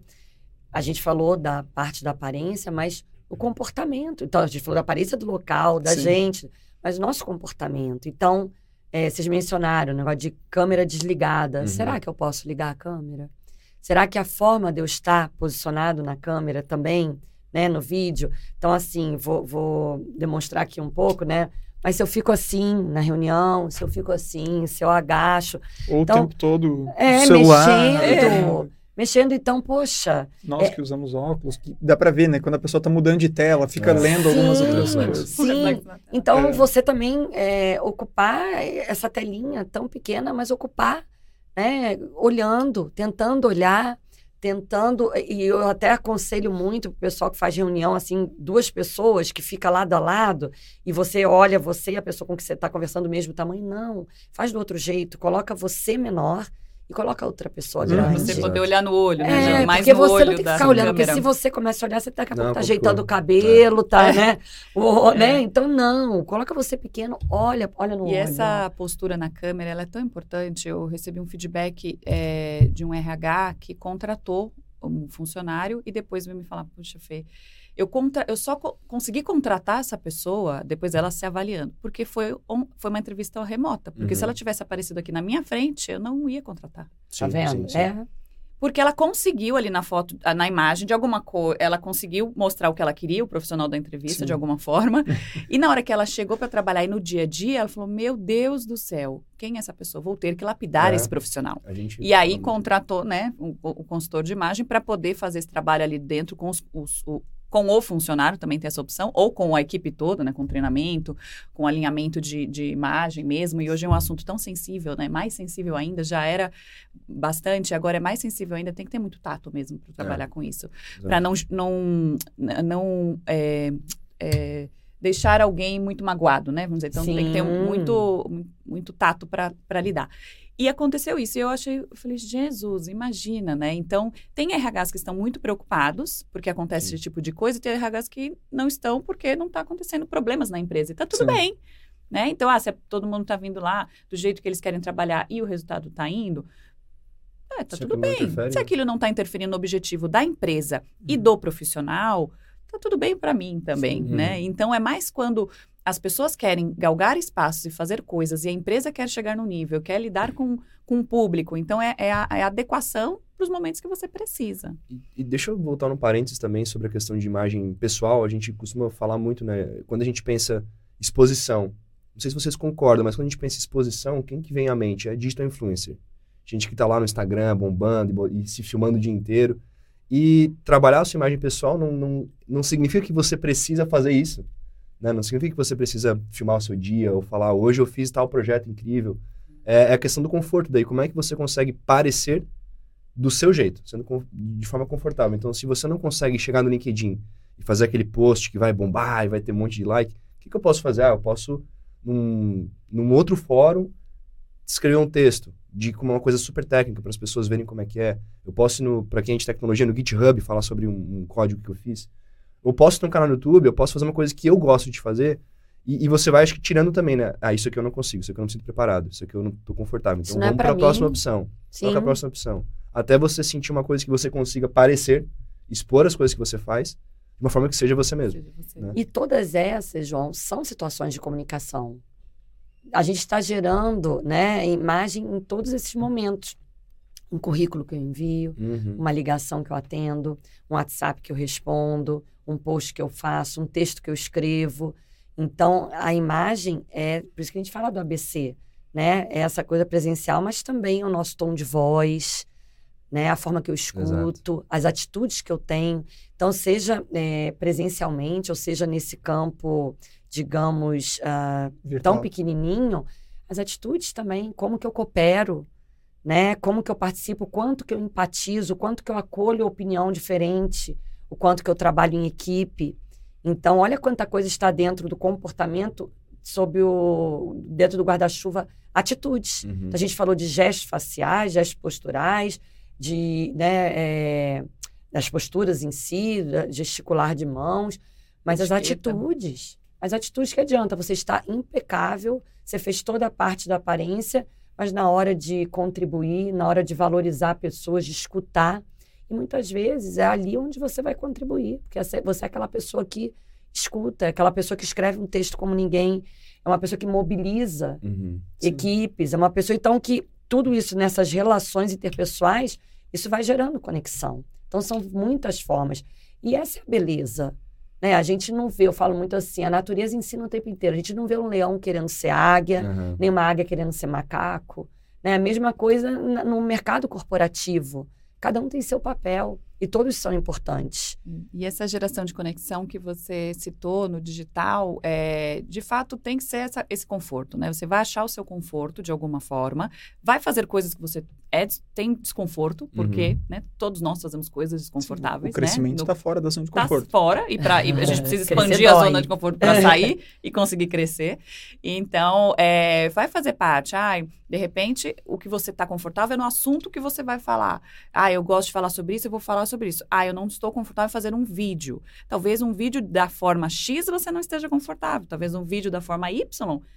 A gente falou da parte da aparência, mas o comportamento. Então, a gente falou da aparência do local, da Sim. gente, mas o nosso comportamento. Então, é, vocês mencionaram o negócio de câmera desligada. Uhum. Será que eu posso ligar a câmera? Será que a forma de eu estar posicionado na câmera também, né, no vídeo? Então, assim, vou, vou demonstrar aqui um pouco, né? Mas se eu fico assim na reunião, se eu fico assim, se eu agacho, Ou Então, o tempo todo é, celular. mexendo. é. Mexendo, então, poxa, Nós É. que usamos óculos, que dá pra ver, né? Quando a pessoa tá mudando de tela, fica É. lendo algumas Sim. outras Sim. coisas. Sim. Então, É. você também é, ocupar essa telinha tão pequena, mas ocupar, né, olhando, tentando olhar, tentando. E eu até aconselho muito pro pessoal que faz reunião, assim, duas pessoas que fica lado a lado, e você olha você e a pessoa com que você está conversando do mesmo tamanho. Não, faz do outro jeito, coloca você menor e coloca a outra pessoa grande. Você poder olhar no olho, né? É? Mais porque no você olho não tem que ficar olhando, porque se você começa a olhar, você daqui a pouco Não, tá ajeitando o cabelo, tá, É. né? O, É. né? Então, não, coloca você pequeno, olha, olha no E olho. essa postura na câmera, ela é tão importante. Eu recebi um feedback é, de um RH que contratou um funcionário e depois veio me falar, puxa, Fê, eu, contra... eu só co- consegui contratar essa pessoa depois dela se avaliando, porque foi, um- foi uma entrevista remota. Porque se Uhum. ela tivesse aparecido aqui na minha frente, eu não ia contratar. Tá Sim, vendo? sim, sim. É. Porque ela conseguiu ali na foto, ah, na imagem, de alguma cor, ela conseguiu mostrar o que ela queria, o profissional da entrevista, Sim. de alguma forma. e na hora que ela chegou para trabalhar e no dia a dia, ela falou: Meu Deus do céu, quem é essa pessoa? Vou ter que lapidar É. esse profissional. E aí contratou, né, o, o consultor de imagem para poder fazer esse trabalho ali dentro com os, os- o com o funcionário, também tem essa opção, ou com a equipe toda, né, com treinamento, com alinhamento de, de imagem mesmo, e hoje é um assunto tão sensível, né, mais sensível ainda, já era bastante, agora é mais sensível ainda, tem que ter muito tato mesmo para trabalhar com isso, para não, não, não é, é, deixar alguém muito magoado, né, vamos dizer, então tem que ter um- Sim. muito, muito tato para lidar. E aconteceu isso. E eu achei, eu falei, Jesus, imagina, né? Então, tem RHs que estão muito preocupados, porque acontece Sim. esse tipo de coisa, e tem RHs que não estão porque não está acontecendo problemas na empresa. E tá tudo Sim. bem. Né? Então, ah, se todo mundo está vindo lá do jeito que eles querem trabalhar e o resultado está indo, é, tá Se tudo bem. interfere, Se aquilo não está interferindo no objetivo da empresa e Uhum. do profissional, tá tudo bem para mim também, Sim. né? Então, é mais quando as pessoas querem galgar espaços e fazer coisas e a empresa quer chegar no nível, quer lidar com, com o público. Então, é, é a, é a adequação para os momentos que você precisa. E, e deixa eu voltar no parênteses também sobre a questão de imagem pessoal. A gente costuma falar muito, né? Quando a gente pensa exposição, não sei se vocês concordam, mas quando a gente pensa exposição, quem que vem à mente? É digital influencer. Gente que tá lá no Instagram bombando e, e se filmando o dia inteiro. E trabalhar a sua imagem pessoal não, não, não significa que você precisa fazer isso. Né? Não significa que você precisa filmar o seu dia ou falar, hoje eu fiz tal projeto incrível. É, é a questão do conforto daí. Como é que você consegue parecer do seu jeito, sendo de forma confortável. Então, se você não consegue chegar no LinkedIn e fazer aquele post que vai bombar e vai ter um monte de like, o que, que eu posso fazer? Ah, eu posso, num, num outro fórum, escrever um texto de uma coisa super técnica para as pessoas verem como é que é. Eu posso, para quem é de tecnologia, no GitHub, falar sobre um, um código que eu fiz. Eu posso ter um canal no YouTube, eu posso fazer uma coisa que eu gosto de fazer. E, e você vai, acho que, tirando também, né? Ah, isso aqui eu não consigo, isso aqui eu não me sinto preparado, isso aqui eu não tô confortável. Então é vamos pra para a próxima opção. Sim. Qual é a próxima opção? Até você sentir uma coisa que você consiga parecer, expor as coisas que você faz, de uma forma que seja você mesmo. Seja você. Né? E todas essas, João, são situações de comunicação. A gente está gerando né, imagem em todos esses momentos. Um currículo que eu envio, Uhum. uma ligação que eu atendo, um WhatsApp que eu respondo, um post que eu faço, um texto que eu escrevo. Então, a imagem é. Por isso que a gente fala do ABC. né? É essa coisa presencial, mas também o nosso tom de voz, né? A forma que eu escuto, as atitudes que eu tenho. Então, seja é, presencialmente, ou seja nesse campo, digamos, Virtual. tão pequenininho, as atitudes também, como que eu coopero, né? Como que eu participo, quanto que eu empatizo, quanto que eu acolho opinião diferente, o quanto que eu trabalho em equipe. Então, olha quanta coisa está dentro do comportamento sob o dentro do guarda-chuva atitudes. Uhum. Então, a gente falou de gestos faciais, gestos posturais, de né, é, das posturas em si, gesticular de mãos, mas as Etiqueta. atitudes, as atitudes que adianta, você está impecável, você fez toda a parte da aparência, mas na hora de contribuir, na hora de valorizar pessoas, de escutar, e muitas vezes é ali onde você vai contribuir, porque você é aquela pessoa que escuta, é aquela pessoa que escreve um texto como ninguém, é uma pessoa que mobiliza Uhum. Equipes, é uma pessoa então que tudo isso nessas relações interpessoais, isso vai gerando conexão. Então são muitas formas. E essa é a beleza. Né? A gente não vê, eu falo muito assim, a natureza ensina o tempo inteiro. A gente não vê um leão querendo ser águia, Aham. nem uma águia querendo ser macaco. Né? A mesma coisa no mercado corporativo. Cada um tem seu papel e todos são importantes. E essa geração de conexão que você citou no digital, é, de fato tem que ser essa- esse conforto, né? Você vai achar o seu conforto de alguma forma, vai fazer coisas que você é, tem desconforto, porque né, todos nós fazemos coisas O desconfortáveis, crescimento né? está fora da zona de tá conforto. fora e, pra, e a gente precisa expandir a zona de conforto para sair e conseguir crescer. Então, é, vai fazer parte. Ai, de repente, o que você está confortável é no assunto que você vai falar. Ah, eu gosto de falar sobre isso, eu vou falar sobre isso. Ah, eu não estou confortável em fazer um vídeo. Talvez um vídeo da forma X você não esteja confortável. Talvez um vídeo da forma Y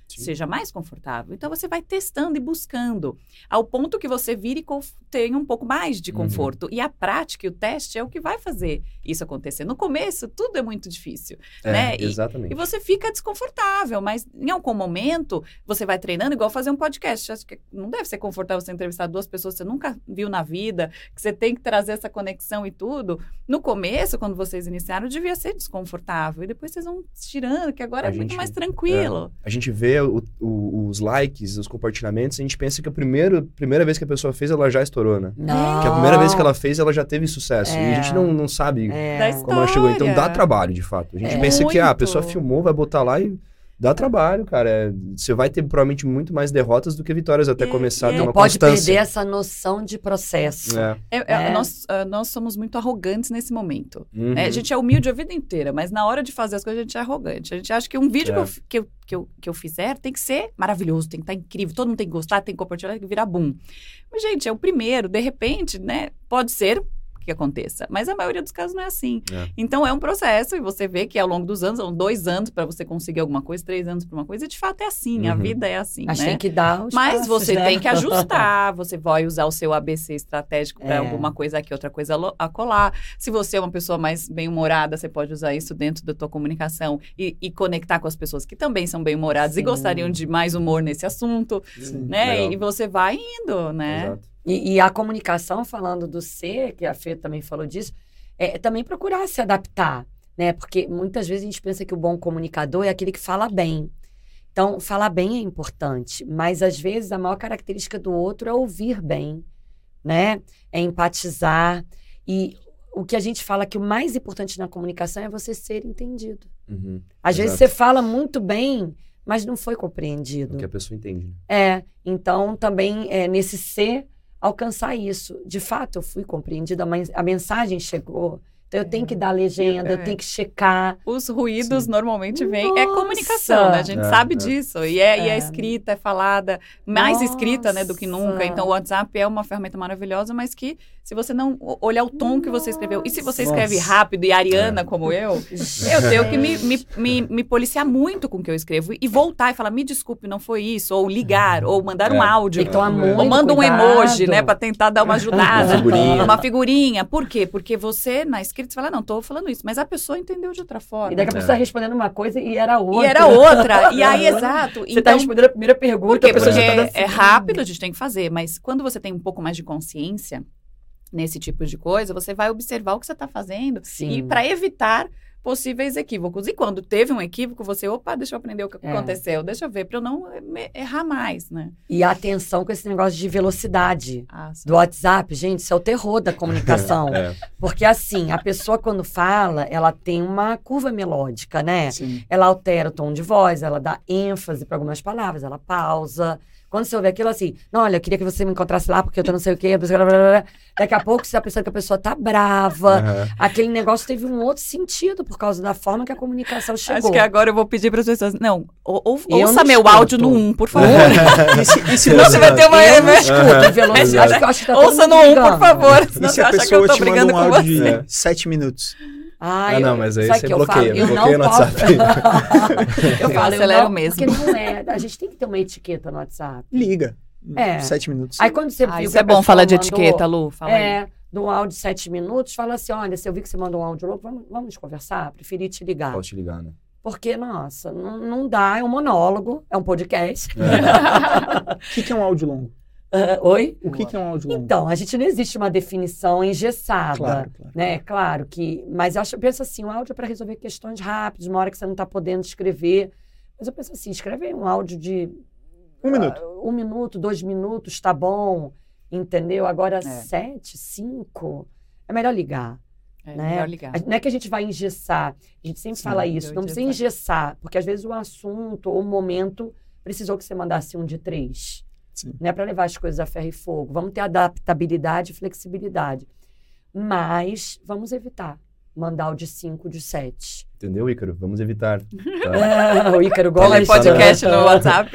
Sim. seja mais confortável. Então, você vai testando e buscando ao ponto que você vire e tenha um pouco mais de Uhum. conforto. E a prática e o teste é o que vai fazer isso acontecer. No começo, tudo é muito difícil. É, né? E- Exatamente. E você fica desconfortável, mas em algum momento você vai treinando igual fazer um podcast. Acho que não deve ser confortável você entrevistar duas pessoas que você nunca viu na vida, que você tem que trazer essa conexão e tudo. No começo, quando vocês iniciaram, devia ser desconfortável. E depois vocês vão tirando, que agora A é muito gente- mais tranquilo. A gente vê o- o- os likes, os compartilhamentos, a gente pensa que a primeira, primeira vez que a pessoa fez, ela já estourou, né? Não. Que a primeira vez que ela fez, ela já teve sucesso. E É. a gente não, não sabe É. Como ela chegou. Então dá trabalho, de fato. A gente É. pensa que ah, a Muito. pessoa filmou, vai botar lá e dá trabalho, cara. É, você vai ter provavelmente muito mais derrotas do que vitórias até E- começar a e ter é- uma pode constância. perder essa noção de processo. É. É- é- É. nós, nós somos muito arrogantes nesse momento. Uhum. né? A gente é humilde a vida inteira, mas na hora de fazer as coisas a gente é arrogante. A gente acha que um vídeo É. que, eu, que, eu, que, eu, que eu fizer tem que ser maravilhoso, tem que estar incrível, todo mundo tem que gostar, tem que compartilhar, tem que virar boom. Mas, gente, é o primeiro, de repente, né? Pode ser que aconteça, mas a maioria dos casos não é assim. É. Então é um processo e você vê que ao longo dos anos, são dois anos para você conseguir alguma coisa, três anos para uma coisa, e de fato é assim, a Uhum. vida é assim, Mas né? tem que dar os Mas passos, você né? tem que ajustar, você vai usar o seu ABC estratégico para É. alguma coisa aqui, outra coisa a colar. Se você é uma pessoa mais bem-humorada, você pode usar isso dentro da tua comunicação e, e conectar com as pessoas que também são bem-humoradas e gostariam de mais humor nesse assunto, Sim. né? Legal. E você vai indo, né? Exato. E, e a comunicação, falando do ser, que a Fê também falou disso, é também procurar se adaptar, né? Porque muitas vezes a gente pensa que o bom comunicador é aquele que fala bem. Então, falar bem é importante, mas às vezes a maior característica do outro é ouvir bem, né? É empatizar. E o que a gente fala que o mais importante na comunicação é você ser entendido. Uhum. Às vezes Exato. você fala muito bem, mas não foi compreendido. O que a pessoa entende. né? É, então também é, nesse ser alcançar isso. De fato, eu fui compreendida, a mensagem chegou. Então eu tenho que dar legenda, eu É. tenho que checar. Os ruídos Sim. normalmente vêm. É Nossa! comunicação, né? A gente É, sabe é. disso. E é, e é É. escrita, é falada, mais Nossa! escrita, né, do que nunca. Então o WhatsApp é uma ferramenta maravilhosa, mas que se você não olhar o tom que você escreveu, e se você escreve Nossa. rápido e ariana como eu, eu tenho que me, me, me, me policiar muito com o que eu escrevo e voltar e falar, me desculpe, não foi isso, ou ligar, ou mandar um É. áudio. Muito Ou manda um emoji, né, pra tentar dar uma ajudada. Uma figurinha. Uma figurinha. Por quê? Porque você, na escrita, você fala, não, tô falando isso. Mas a pessoa entendeu de outra forma. E daqui a você tá respondendo uma coisa e era outra. E era outra. E aí, exato. Você tá Então, respondendo a primeira pergunta, por quê? a pessoa Porque já tá na é rápido, a gente tem que fazer. Mas quando você tem um pouco mais de consciência nesse tipo de coisa, você vai observar o que você está fazendo Sim. e para evitar possíveis equívocos. E quando teve um equívoco, você, opa, deixa eu aprender o que É. aconteceu, deixa eu ver, para eu não me- errar mais, né? E atenção com esse negócio de velocidade. Ah, Do WhatsApp, gente, isso é o terror da comunicação. É. Porque assim, a pessoa quando fala, ela tem uma curva melódica, né? Sim. Ela altera o tom de voz, ela dá ênfase para algumas palavras, ela pausa. Quando você ouve aquilo assim, não, olha, eu queria que você me encontrasse lá porque eu tô não sei o quê. blá, blá, blá, blá." Daqui a pouco você tá pensando que a pessoa tá brava. Aham. Aquele negócio teve um outro sentido por causa da forma que a comunicação chegou. Acho que agora eu vou pedir para as pessoas. Não, ou, ou- ouça não meu escuto. áudio no 1, por favor. E se, e se Você você, vai ter uma. Eu não escuto eu acho que tá Ouça no 1, brigando. por favor. e se você a acha que eu pessoa tô te manda brigando um com áudio você. de É. sete minutos? Ah, não, eu- mas aí você que eu bloqueia, falo? Eu bloqueia não no posso- WhatsApp. eu falo, eu acelero não, mesmo. Porque não é. A gente tem que ter uma etiqueta no WhatsApp. Liga. É. Sete minutos. Aí quando você Ah, viu isso é bom falar de mandou- etiqueta, Lu. Fala aí. É, de um áudio de sete minutos, fala assim: olha, se eu vi que você mandou um áudio louco, vamos, vamos conversar? Preferi te ligar. Posso te ligar, né? Porque, nossa, não, não dá, é um monólogo, é um podcast. O que, que é um áudio longo? Ah, Oi? O que, que é um áudio longo? Então, a gente não existe uma definição engessada. Claro, claro. Né? Claro que. Mas eu, acho, eu penso assim: o áudio é para resolver questões rápidas, uma hora que você não está podendo escrever. Mas eu penso assim: escreve um áudio de Um minuto. ah, um minuto, dois minutos, tá bom. Entendeu? Agora, sete, cinco. É melhor ligar. É né? melhor ligar. Não é que a gente vai engessar. A gente sempre Sim, fala isso. Não precisa engessar. engessar, porque às vezes o assunto ou o momento precisou que você mandasse um de três. Sim. Não é para levar as coisas a ferro e fogo. Vamos ter adaptabilidade e flexibilidade. Mas vamos evitar mandar o de cinco, de sete. Entendeu, Ícaro? Vamos evitar. Tá? Ah, o Ícaro gosta. Tem podcast no WhatsApp.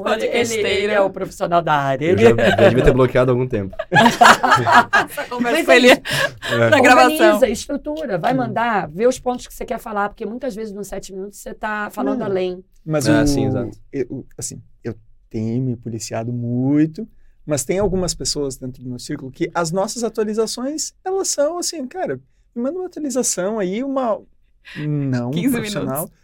Quando ele- Ele é, ele- ele é o profissional da área. Eu Ele já, já devia ter bloqueado há algum tempo. Essa conversa foi é ali É. na gravação. Organiza, estrutura, vai mandar, vê os pontos que você quer falar, porque muitas vezes nos sete minutos você está falando Não. além. Mas Ah, o, sim, exato. eu- assim, eu tenho me policiado muito, mas tem algumas pessoas dentro do meu círculo que as nossas atualizações, elas são assim, cara, me manda uma atualização aí, uma não 15 profissional. minutos.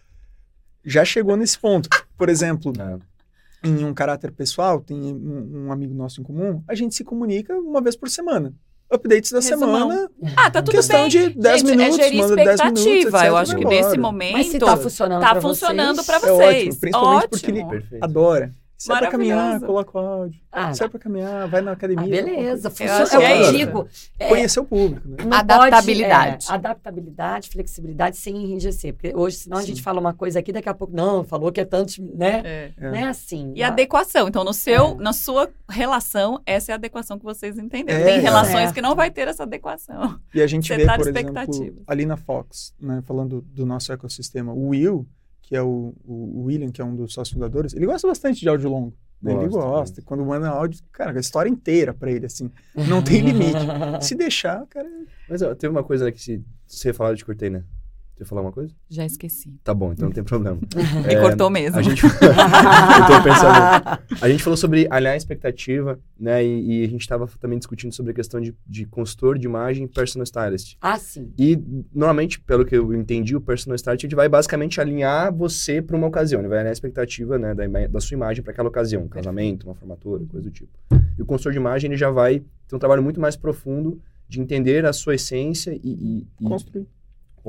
Já chegou nesse ponto. Por exemplo, É. em um caráter pessoal, tem um, um amigo nosso em comum, a gente se comunica uma vez por semana. Updates da Resumão. semana, Ah, tá tudo questão bem. de 10 Gente, minutos, é gerir manda 10 minutos, expectativa. etc, eu acho que embora. nesse momento Mas se tá funcionando tá pra funcionando vocês, pra É vocês. ótimo, principalmente porque ele Ótimo. Perfeito. adora. É pra caminhar, coloca o áudio. Ah, é pra caminhar, vai na academia. ah, beleza, Eu funciona. acho Eu, que é isso. digo, é, Conhecer o público, né? Adaptabilidade. Pode, é, adaptabilidade, flexibilidade sem enrijecer. Porque hoje, senão a Sim. gente fala uma coisa aqui, daqui a pouco, não, falou que é tanto, né? É. É. Não é assim. E adequação. Então, no seu, É. na sua relação, essa é a adequação que vocês entenderam. É, Tem relações que não vai ter essa adequação. E a gente vê, Setar por exemplo, ali na Fox, né, falando do nosso ecossistema, o Will, que é o, o William, que é um dos sócios fundadores, ele gosta bastante de áudio longo. né? Ele Gosta. Quando manda áudio, cara, a história inteira pra ele, assim. Não tem limite. Se deixar, cara. Mas ó, teve uma coisa que se, você falar, eu te cortei, né? Você falar uma coisa? Já esqueci. Tá bom, então não tem problema. Me É, cortou mesmo. A gente, eu tô pensando. A gente falou sobre alinhar a expectativa, né? E, e a gente estava também discutindo sobre a questão de, de consultor de imagem e personal stylist. Ah, sim. E, normalmente, pelo que eu entendi, o personal stylist ele vai basicamente alinhar você para uma ocasião. Ele vai alinhar a expectativa né, da, da sua imagem para aquela ocasião. Um casamento, uma formatura, coisa do tipo. E o consultor de imagem ele já vai ter um trabalho muito mais profundo de entender a sua essência e, e, e Construir.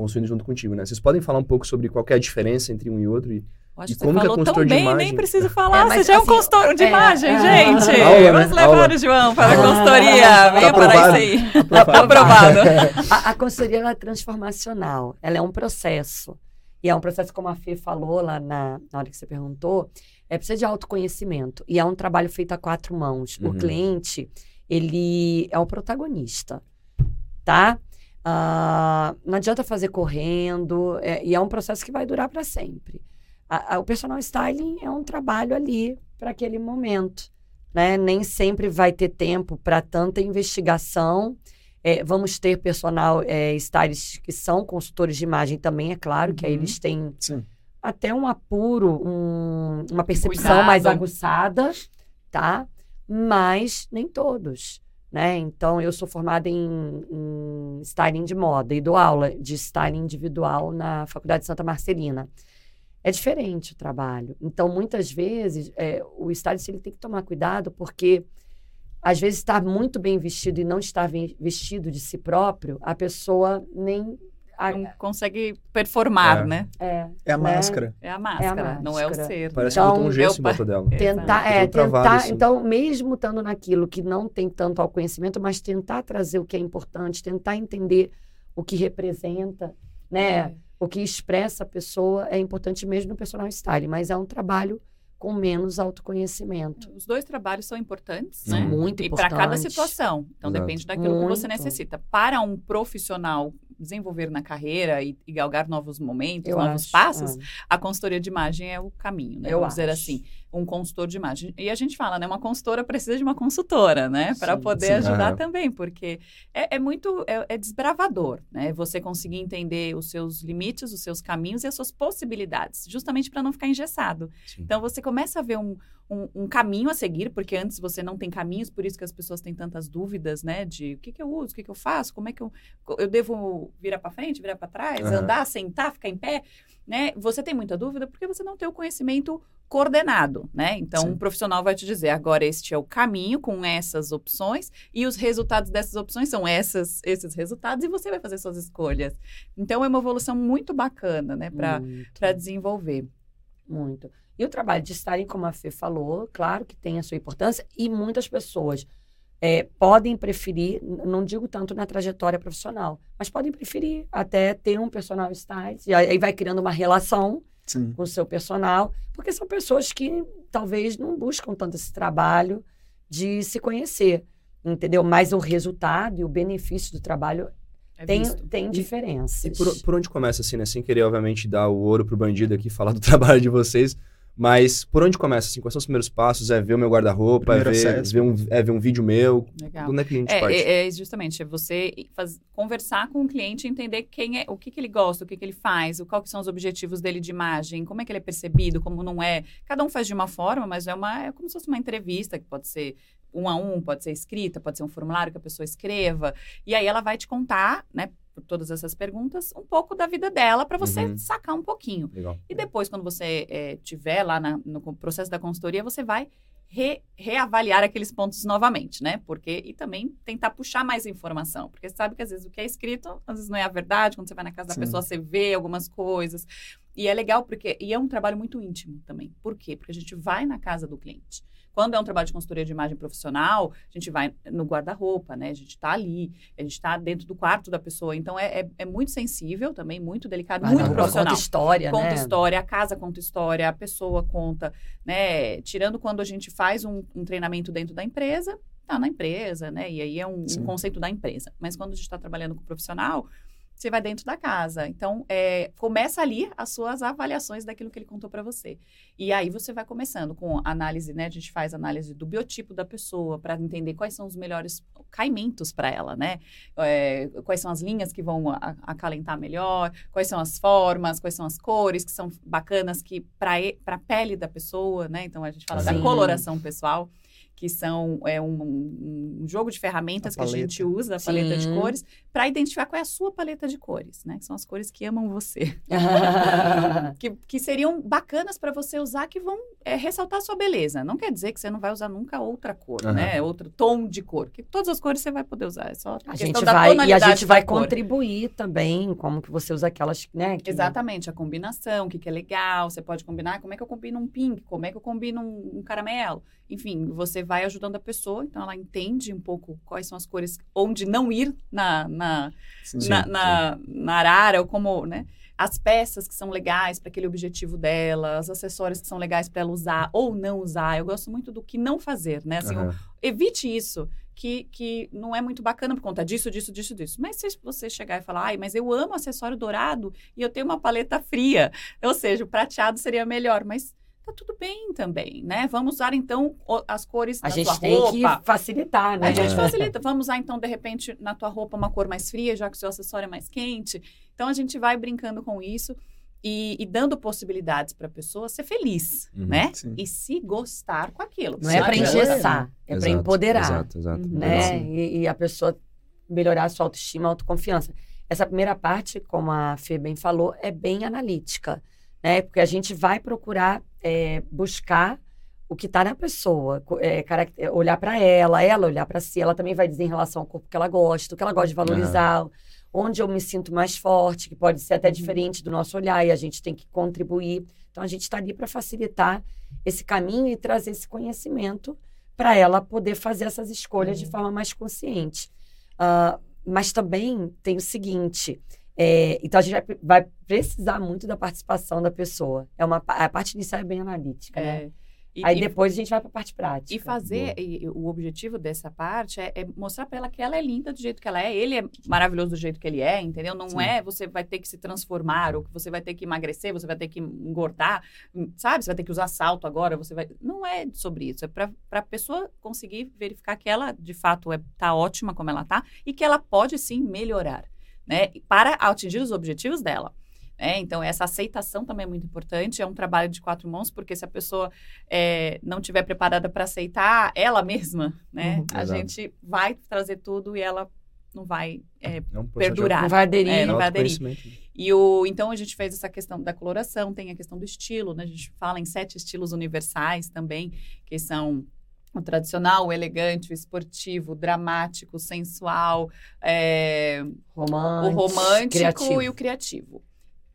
Construindo junto contigo, né? Vocês podem falar um pouco sobre qual que é a diferença entre um e outro? E, Eu acho E que como você que é falou tão consultor de bem, imagem? nem preciso falar. É, mas você já é um assim, consultor de é, imagem, é. gente. Aula, Vamos né? levar Aula. o João para a Ah. consultoria. Tá Venha para aprovado. isso aí. Aprovado. Aprovado. A, a consultoria ela é transformacional, ela é um processo. E é um processo, como a Fê falou lá na, na hora que você perguntou, é precisa de autoconhecimento. E é um trabalho feito a quatro mãos. Uhum. O cliente, ele é o protagonista, tá? Ah, não adianta fazer correndo, é- e é um processo que vai durar para sempre. A- a- o personal styling é um trabalho ali para aquele momento. Né? Nem sempre vai ter tempo para tanta investigação. É, vamos ter personal é, stylists que são consultores de imagem também, é claro, que aí Uhum. eles têm Sim. até um apuro, um- uma percepção Cuidado. mais aguçada, tá? Mas nem todos, né? Então, eu sou formada em, em styling de moda e dou aula de styling individual na Faculdade Santa Marcelina. É diferente o trabalho. Então, muitas vezes, é, o stylist ele tem que tomar cuidado porque às vezes estar muito bem vestido e não estar ve- vestido de si próprio, a pessoa nem a- não consegue performar, É. né? é, É a máscara. É a máscara, não é o ser. Parece Então, que botou um gesso eu em volta dela. Tentar, é, tentar, assim. então, mesmo estando naquilo que não tem tanto autoconhecimento, mas tentar trazer o que é importante, tentar entender o que representa, né? O que expressa a pessoa é importante mesmo no personal styling, mas é um trabalho com menos autoconhecimento. Os dois trabalhos são importantes, né? Muito E para cada importante. situação. Então Exato. depende daquilo que você Muito. necessita. Para um profissional desenvolver na carreira e, e galgar novos momentos, Eu novos acho, passos, é. a consultoria de imagem é o caminho, né? Eu Vamos dizer acho. assim, um consultor de imagem. E a gente fala, né? Uma consultora precisa de uma consultora, né? Para poder sim. ajudar Aham. também, porque é, é muito, é, é desbravador, né? Você conseguir entender os seus limites, os seus caminhos e as suas possibilidades, justamente para não ficar engessado. Sim. Então você começa a ver um, um, um caminho a seguir, porque antes você não tem caminhos, por isso que as pessoas têm tantas dúvidas, né? De o que, que eu uso, o que, que eu faço, como é que eu. Eu devo virar para frente, virar para trás, Aham. andar, sentar, ficar em pé, né? Você tem muita dúvida porque você não tem o conhecimento coordenado, né? Então, Sim. um profissional vai te dizer, agora este é o caminho com essas opções e os resultados dessas opções são essas, esses resultados e você vai fazer suas escolhas. Então, é uma evolução muito bacana, né? Para desenvolver. Muito. E o trabalho de estarem, como a Fê falou, claro que tem a sua importância, e muitas pessoas é, podem preferir, não digo tanto na trajetória profissional, mas podem preferir até ter um personal stylist, e aí vai criando uma relação Sim. com o seu personal, porque são pessoas que talvez não buscam tanto esse trabalho de se conhecer, entendeu? Mas o resultado e o benefício do trabalho É tem, visto. tem diferenças. E por, por onde começa, assim, né? Sem querer, obviamente, dar o ouro pro bandido aqui, falar do trabalho de vocês. Mas por onde começa, assim? Quais são os primeiros passos? É ver o meu guarda-roupa? É ver um, é ver um vídeo meu? Legal. Onde é que a gente É, parte? é, é justamente é você faz- conversar com o cliente, entender quem é, o que, que ele gosta, o que, que ele faz, o, qual que são os objetivos dele de imagem, como é que ele é percebido, como não é. Cada um faz de uma forma, mas é uma é como se fosse uma entrevista que pode ser um a um, pode ser escrita, pode ser um formulário que a pessoa escreva. E aí ela vai te contar, né, por todas essas perguntas, um pouco da vida dela para você Uhum. sacar um pouquinho. Legal. E depois, quando você eh, tiver lá na- no processo da consultoria, você vai re- reavaliar aqueles pontos novamente, né? Porque e também tentar puxar mais informação, porque você sabe que às vezes o que é escrito, às vezes não é a verdade. Quando você vai na casa da Sim. pessoa, você vê algumas coisas. E é legal porque e é um trabalho muito íntimo também. Por quê? Porque a gente vai na casa do cliente. Quando é um trabalho de consultoria de imagem profissional, a gente vai no guarda-roupa, né? A gente está ali, a gente está dentro do quarto da pessoa. Então é, é, é muito sensível também, muito delicado, muito Guarda-roupa profissional Conta história, conta né? história, a casa conta história, a pessoa conta, né? Tirando quando a gente faz um, um treinamento dentro da empresa, tá na empresa, né? E aí é um, um conceito da empresa. Mas quando a gente está trabalhando com o profissional, você vai dentro da casa. Então, é, começa ali as suas avaliações daquilo que ele contou para você. E aí você vai começando com análise, né? A gente faz análise do biotipo da pessoa para entender quais são os melhores caimentos para ela, né? É, quais são as linhas que vão acalentar melhor, quais são as formas, quais são as cores que são bacanas que para a pele da pessoa, né? Então a gente fala da Sim. coloração pessoal, que são é um, um- jogo de ferramentas A que a gente usa, a paleta de Sim. cores, para identificar qual é a sua paleta de cores, né? Que são as cores que amam você. que, que seriam bacanas para você usar, que vão é, ressaltar a sua beleza. Não quer dizer que você não vai usar nunca outra cor, Aham. né? Outro tom de cor. Que todas as cores você vai poder usar. É só A questão gente da vai, e a gente vai cor. contribuir também, como que você usa aquelas, né? que- Exatamente, a combinação, o que, que é legal, você pode combinar, como é que eu combino um pink, como é que eu combino um, um caramelo. Enfim, você vai ajudando a pessoa, então ela entende um pouco quais são as cores, onde não ir na, na, Sim. na, na, na arara, ou como, né? As peças que são legais para aquele objetivo dela, os acessórios que são legais para ela usar ou não usar. Eu gosto muito do que não fazer, né? Assim, Aham. evite isso, que, que não é muito bacana por conta disso, disso, disso, disso. Mas se você chegar e falar, ai, mas eu amo acessório dourado e eu tenho uma paleta fria, ou seja, o prateado seria melhor, mas tá tudo bem também, né? Vamos usar então as cores A da gente sua tem roupa. que facilitar, né? A gente É. facilita. Vamos usar, então, de repente, na tua roupa uma cor mais fria, já que o seu acessório é mais quente. Então, a gente vai brincando com isso e, e dando possibilidades para a pessoa ser feliz, Uhum. né? Sim. E se gostar com aquilo. Não é para engessar, é para Exato, empoderar. Exato, exato. Uhum. né? Sim. E, e a pessoa melhorar a sua autoestima, autoconfiança. Essa primeira parte, como a Fê bem falou, é bem analítica, né? Porque a gente vai procurar é, buscar o que está na pessoa, é, olhar para ela, ela olhar para si, ela também vai dizer em relação ao corpo que ela gosta, o que ela gosta de valorizar, onde eu me sinto mais forte, que pode ser até diferente do nosso olhar, e a gente tem que contribuir. Então, a gente está ali para facilitar esse caminho e trazer esse conhecimento para ela poder fazer essas escolhas de forma mais consciente. Uh, mas também tem o seguinte: é, então a gente vai, vai, precisar muito da participação da pessoa. É uma, a parte inicial é bem analítica, né? É. E, Aí depois a gente vai para a parte prática. E fazer, e, o objetivo dessa parte é, é mostrar para ela que ela é linda do jeito que ela é, ele é maravilhoso do jeito que ele é, entendeu? Não Sim. é você vai ter que se transformar, ou que você vai ter que emagrecer, você vai ter que engordar, sabe? Você vai ter que usar salto agora, você vai. Não é sobre isso, é para a pessoa conseguir verificar que ela, de fato, é, tá ótima como ela tá e que ela pode sim melhorar, né? Para atingir os objetivos dela. É, então, essa aceitação também é muito importante. É um trabalho de quatro mãos, porque se a pessoa é, não estiver preparada para aceitar ela mesma, né, uhum, a exato. gente vai trazer tudo e ela não vai é, é um perdurar. Não vai aderir. É, não vai aderir. E o, então, a gente fez essa questão da coloração, tem a questão do estilo, né? A gente fala em sete estilos universais também, que são o tradicional, o elegante, o esportivo, o dramático, o sensual, é, o romântico criativo. e o criativo.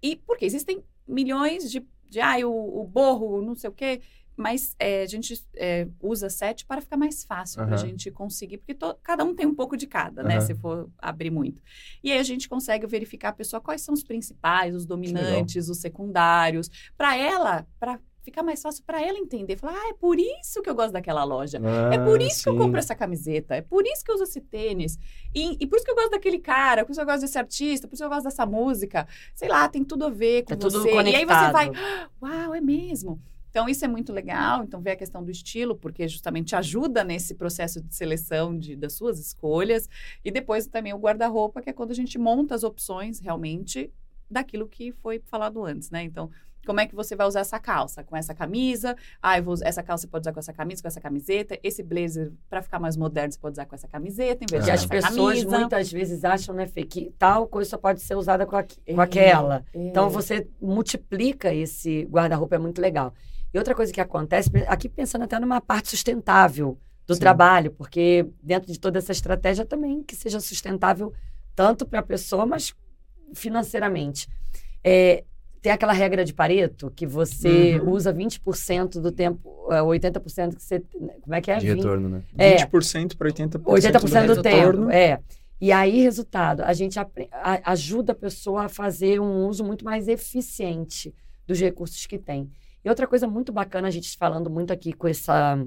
E porque existem milhões de, de ah, o, o borro, não sei o quê, mas é, a gente é, usa sete para ficar mais fácil uhum. para a gente conseguir, porque to, cada um tem um pouco de cada, uhum. né? Se for abrir muito. E aí a gente consegue verificar a pessoa quais são os principais, os dominantes, os secundários, para ela, para fica mais fácil para ela entender. Falar, ah, é por isso que eu gosto daquela loja. Ah, é por isso sim. que eu compro essa camiseta. É por isso que eu uso esse tênis. E, e, por isso que eu gosto daquele cara, por isso que eu gosto desse artista, por isso que eu gosto dessa música. Sei lá, tem tudo a ver com é você. E aí você vai, ah, uau, é mesmo. Então, isso é muito legal. Então, ver a questão do estilo, porque justamente ajuda nesse processo de seleção de, das suas escolhas. E depois também o guarda-roupa, que é quando a gente monta as opções realmente daquilo que foi falado antes, né? Então, como é que você vai usar essa calça? Com essa camisa? Ah, eu vou, essa calça você pode usar com essa camisa, com essa camiseta. Esse blazer, para ficar mais moderno, você pode usar com essa camiseta, em vez é. de as pessoas camisa. muitas vezes acham, né, Fê, que tal coisa só pode ser usada com, a, com aquela. É. Então, você multiplica esse guarda-roupa, é muito legal. E outra coisa que acontece, aqui pensando até numa parte sustentável do Sim. trabalho, porque dentro de toda essa estratégia também que seja sustentável tanto para a pessoa, mas financeiramente. É, tem aquela regra de Pareto, que você uhum. usa 20% do tempo, 80% é, que você. Como é que é? De 20, retorno, né? É, 20% para 80%. 80% do, do tempo. É. E aí, resultado, a gente a, ajuda a pessoa a fazer um uso muito mais eficiente dos recursos que tem. E outra coisa muito bacana, a gente falando muito aqui com essa,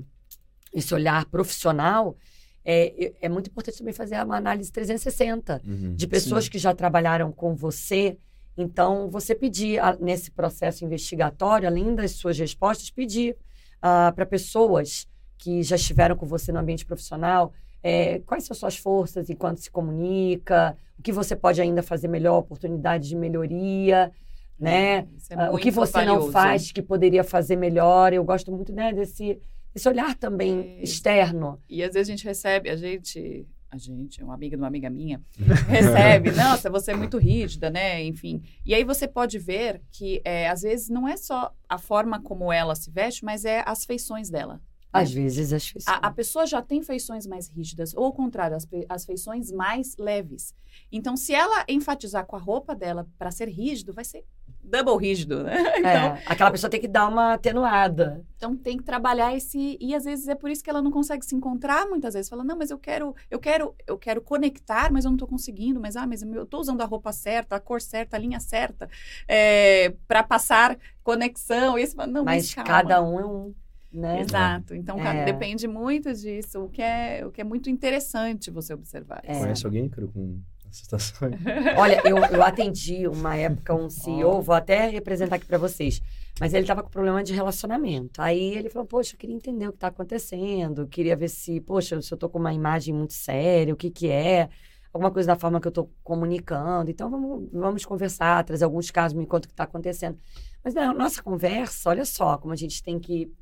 esse olhar profissional, é, é muito importante também fazer uma análise 360 uhum, de pessoas sim. que já trabalharam com você então, você pedir, nesse processo investigatório, além das suas respostas, pedir uh, ah, para pessoas que já estiveram com você no ambiente profissional é, quais são suas forças enquanto se comunica, o que você pode ainda fazer melhor, oportunidades de melhoria, né? É uh, o que você valioso. não faz que poderia fazer melhor. Eu gosto muito né, desse, desse olhar também é. externo. E às vezes a gente recebe, a gente a gente, uma amiga de uma amiga minha, recebe, nossa, você é muito rígida, né? Enfim. E aí você pode ver que, é, às vezes, não é só a forma como ela se veste, mas é as feições dela. Às vezes as feições. A, a, pessoa já tem feições mais rígidas, ou ao contrário, as, as feições mais leves. Então, se ela enfatizar com a roupa dela para ser rígido, vai ser double rígido, né? É, então, é, aquela pessoa tem que dar uma atenuada. Então tem que trabalhar esse e às vezes é por isso que ela não consegue se encontrar muitas vezes. Fala: "Não, mas eu quero, eu quero, eu quero conectar, mas eu não estou conseguindo, mas ah, mas eu estou usando a roupa certa, a cor certa, a linha certa, é, para passar conexão". E esse, não, mas, mas cada um é um né? Exato. Então, é. depende muito disso, o que é, o que é muito interessante você observar. É. Conhece alguém, cara, com situações. Olha, eu, eu atendi uma época um CEO, vou até representar aqui para vocês, mas ele estava com problema de relacionamento. Aí ele falou, poxa, eu queria entender o que está acontecendo, queria ver se, poxa, se eu estou com uma imagem muito séria, o que que é, alguma coisa da forma que eu estou comunicando. Então, vamos, vamos conversar, trazer alguns casos, me conta o que está acontecendo. Mas na nossa conversa, olha só como a gente tem que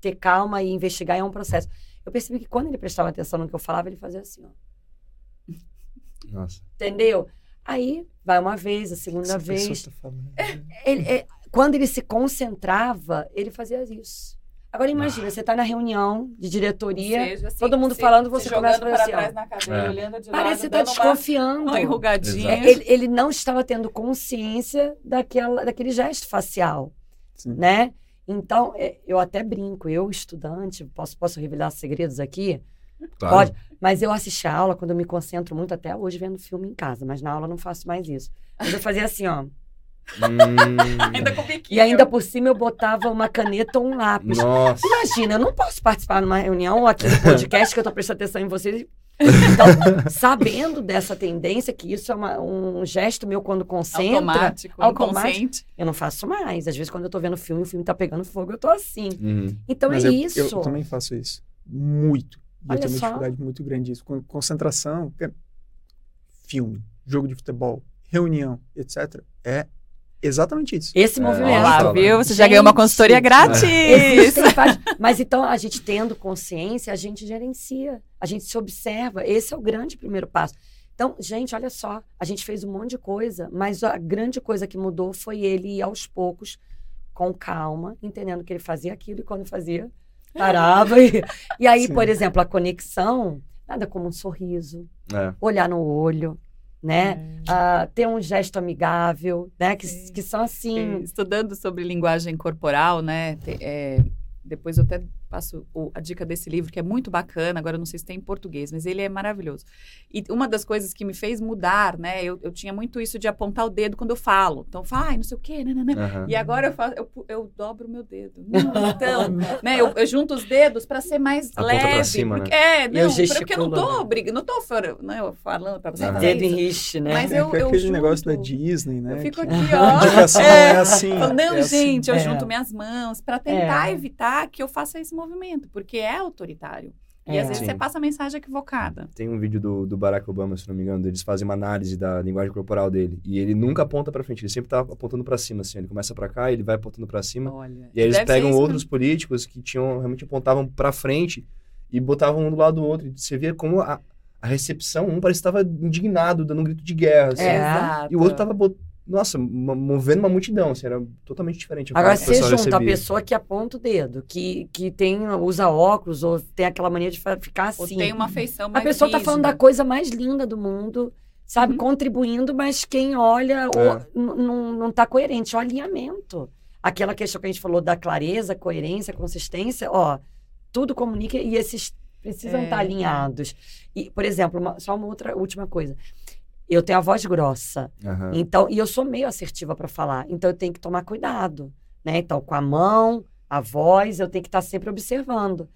ter calma e investigar, é um processo. Eu percebi que quando ele prestava atenção no que eu falava, ele fazia assim, ó. Nossa. Entendeu? Aí vai uma vez, a segunda Essa vez. Tá ele, é, quando ele se concentrava, ele fazia isso. Agora imagina, você tá na reunião de diretoria, Seja assim, todo mundo se- falando, você começa a fazer para assim, ó. trás na cadeira, É. olhando de Parece que tá dando uma- desconfiando. uma enrugadinha. Ele, ele não estava tendo consciência daquela, daquele gesto facial, Sim. né? Então, é, eu até brinco, eu, estudante, posso, posso revelar segredos aqui? Claro. Pode. Mas eu assisti a aula quando eu me concentro muito, até hoje, vendo filme em casa, mas na aula eu não faço mais isso. Mas eu fazia assim, ó. Hum, Ainda com biquinho. E ainda por cima eu botava uma caneta ou um lápis. Nossa. Imagina, eu não posso participar numa reunião ou aqui no podcast que eu tô prestando atenção em vocês. Então, sabendo dessa tendência, que isso é uma- um gesto meu quando concentra, automático, automático. eu não faço mais. Às vezes, quando eu tô vendo filme, o filme tá pegando fogo, eu tô assim. Uhum. Então Mas é eu, isso. Eu, também faço isso. Muito. E Olha eu tenho uma só. dificuldade muito grande disso. Con- Concentração, é filme, jogo de futebol, reunião, etc. É exatamente isso. Esse É, movimento. Viu? Você já ganhou uma Gente, consultoria grátis. Existem vários- Mas então, a gente tendo consciência, a gente gerencia, a gente se observa. Esse é o grande primeiro passo. Então, gente, olha só, a gente fez um monte de coisa, mas a grande coisa que mudou foi ele ir aos poucos, com calma, entendendo que ele fazia aquilo e quando fazia, parava. e, e aí, Sim. por exemplo, a conexão, nada como um sorriso, É. olhar no olho, né? Ah, ter um gesto amigável, né? Que, Sim. que são assim. É, Estudando sobre linguagem corporal, né? te- é, depois eu até passo o- a dica desse livro, que é muito bacana. Agora eu não sei se tem em português, mas ele é maravilhoso. E uma das coisas que me fez mudar, né? Eu, eu tinha muito isso de apontar o dedo quando eu falo. Então, fala, ai, não sei o quê, né, né, né. Aham. E agora eu faço, eu, eu dobro o meu dedo. Não, então, né? Eu, eu junto os dedos para ser mais pra leve. cima, porque, né? É, eu não, porque eu não tô gesticulo. brigando, não tô né, eu falando para você fazer Dedo em isso. riche, né? Mas É eu- eu aquele negócio da junto. Disney, né? Eu fico aqui, A ó. indicação É. é assim. Não, é assim. gente, eu É. junto minhas mãos para tentar É. evitar que eu faça esse movimento, porque é autoritário. E É. às vezes Sim. você passa a mensagem equivocada. Tem um vídeo do, do Barack Obama, se não me engano, eles fazem uma análise da linguagem corporal dele. E ele nunca aponta pra frente, ele sempre tá apontando pra cima, assim. Ele começa pra cá, ele vai apontando pra cima. Olha. E aí eles pegam outros políticos que tinham realmente apontavam pra frente e botavam um do lado do outro. E você via como a, a recepção, um parecia que estava indignado, dando um grito de guerra, assim. É. Exato. E o outro tava, bot- nossa, mo- movendo uma multidão, assim, era totalmente diferente. a Agora, pessoal junta a recebia. pessoa que aponta o dedo, que, que tem, usa óculos, ou tem aquela mania de ficar Ou assim. tem uma feição A mais pessoa tá falando da rígida. coisa mais linda do mundo, sabe? Uhum. Contribuindo, mas quem olha É. ou- não não tá coerente. O alinhamento. Aquela questão que a gente falou da clareza, coerência, consistência, ó, tudo comunica e esses precisam É. estar alinhados. E, por exemplo, uma- só uma outra última coisa. Eu tenho a voz grossa. Aham. Então, e eu sou meio assertiva para falar, então eu tenho que tomar cuidado, né? Então, com a mão, a voz, eu tenho que estar sempre observando.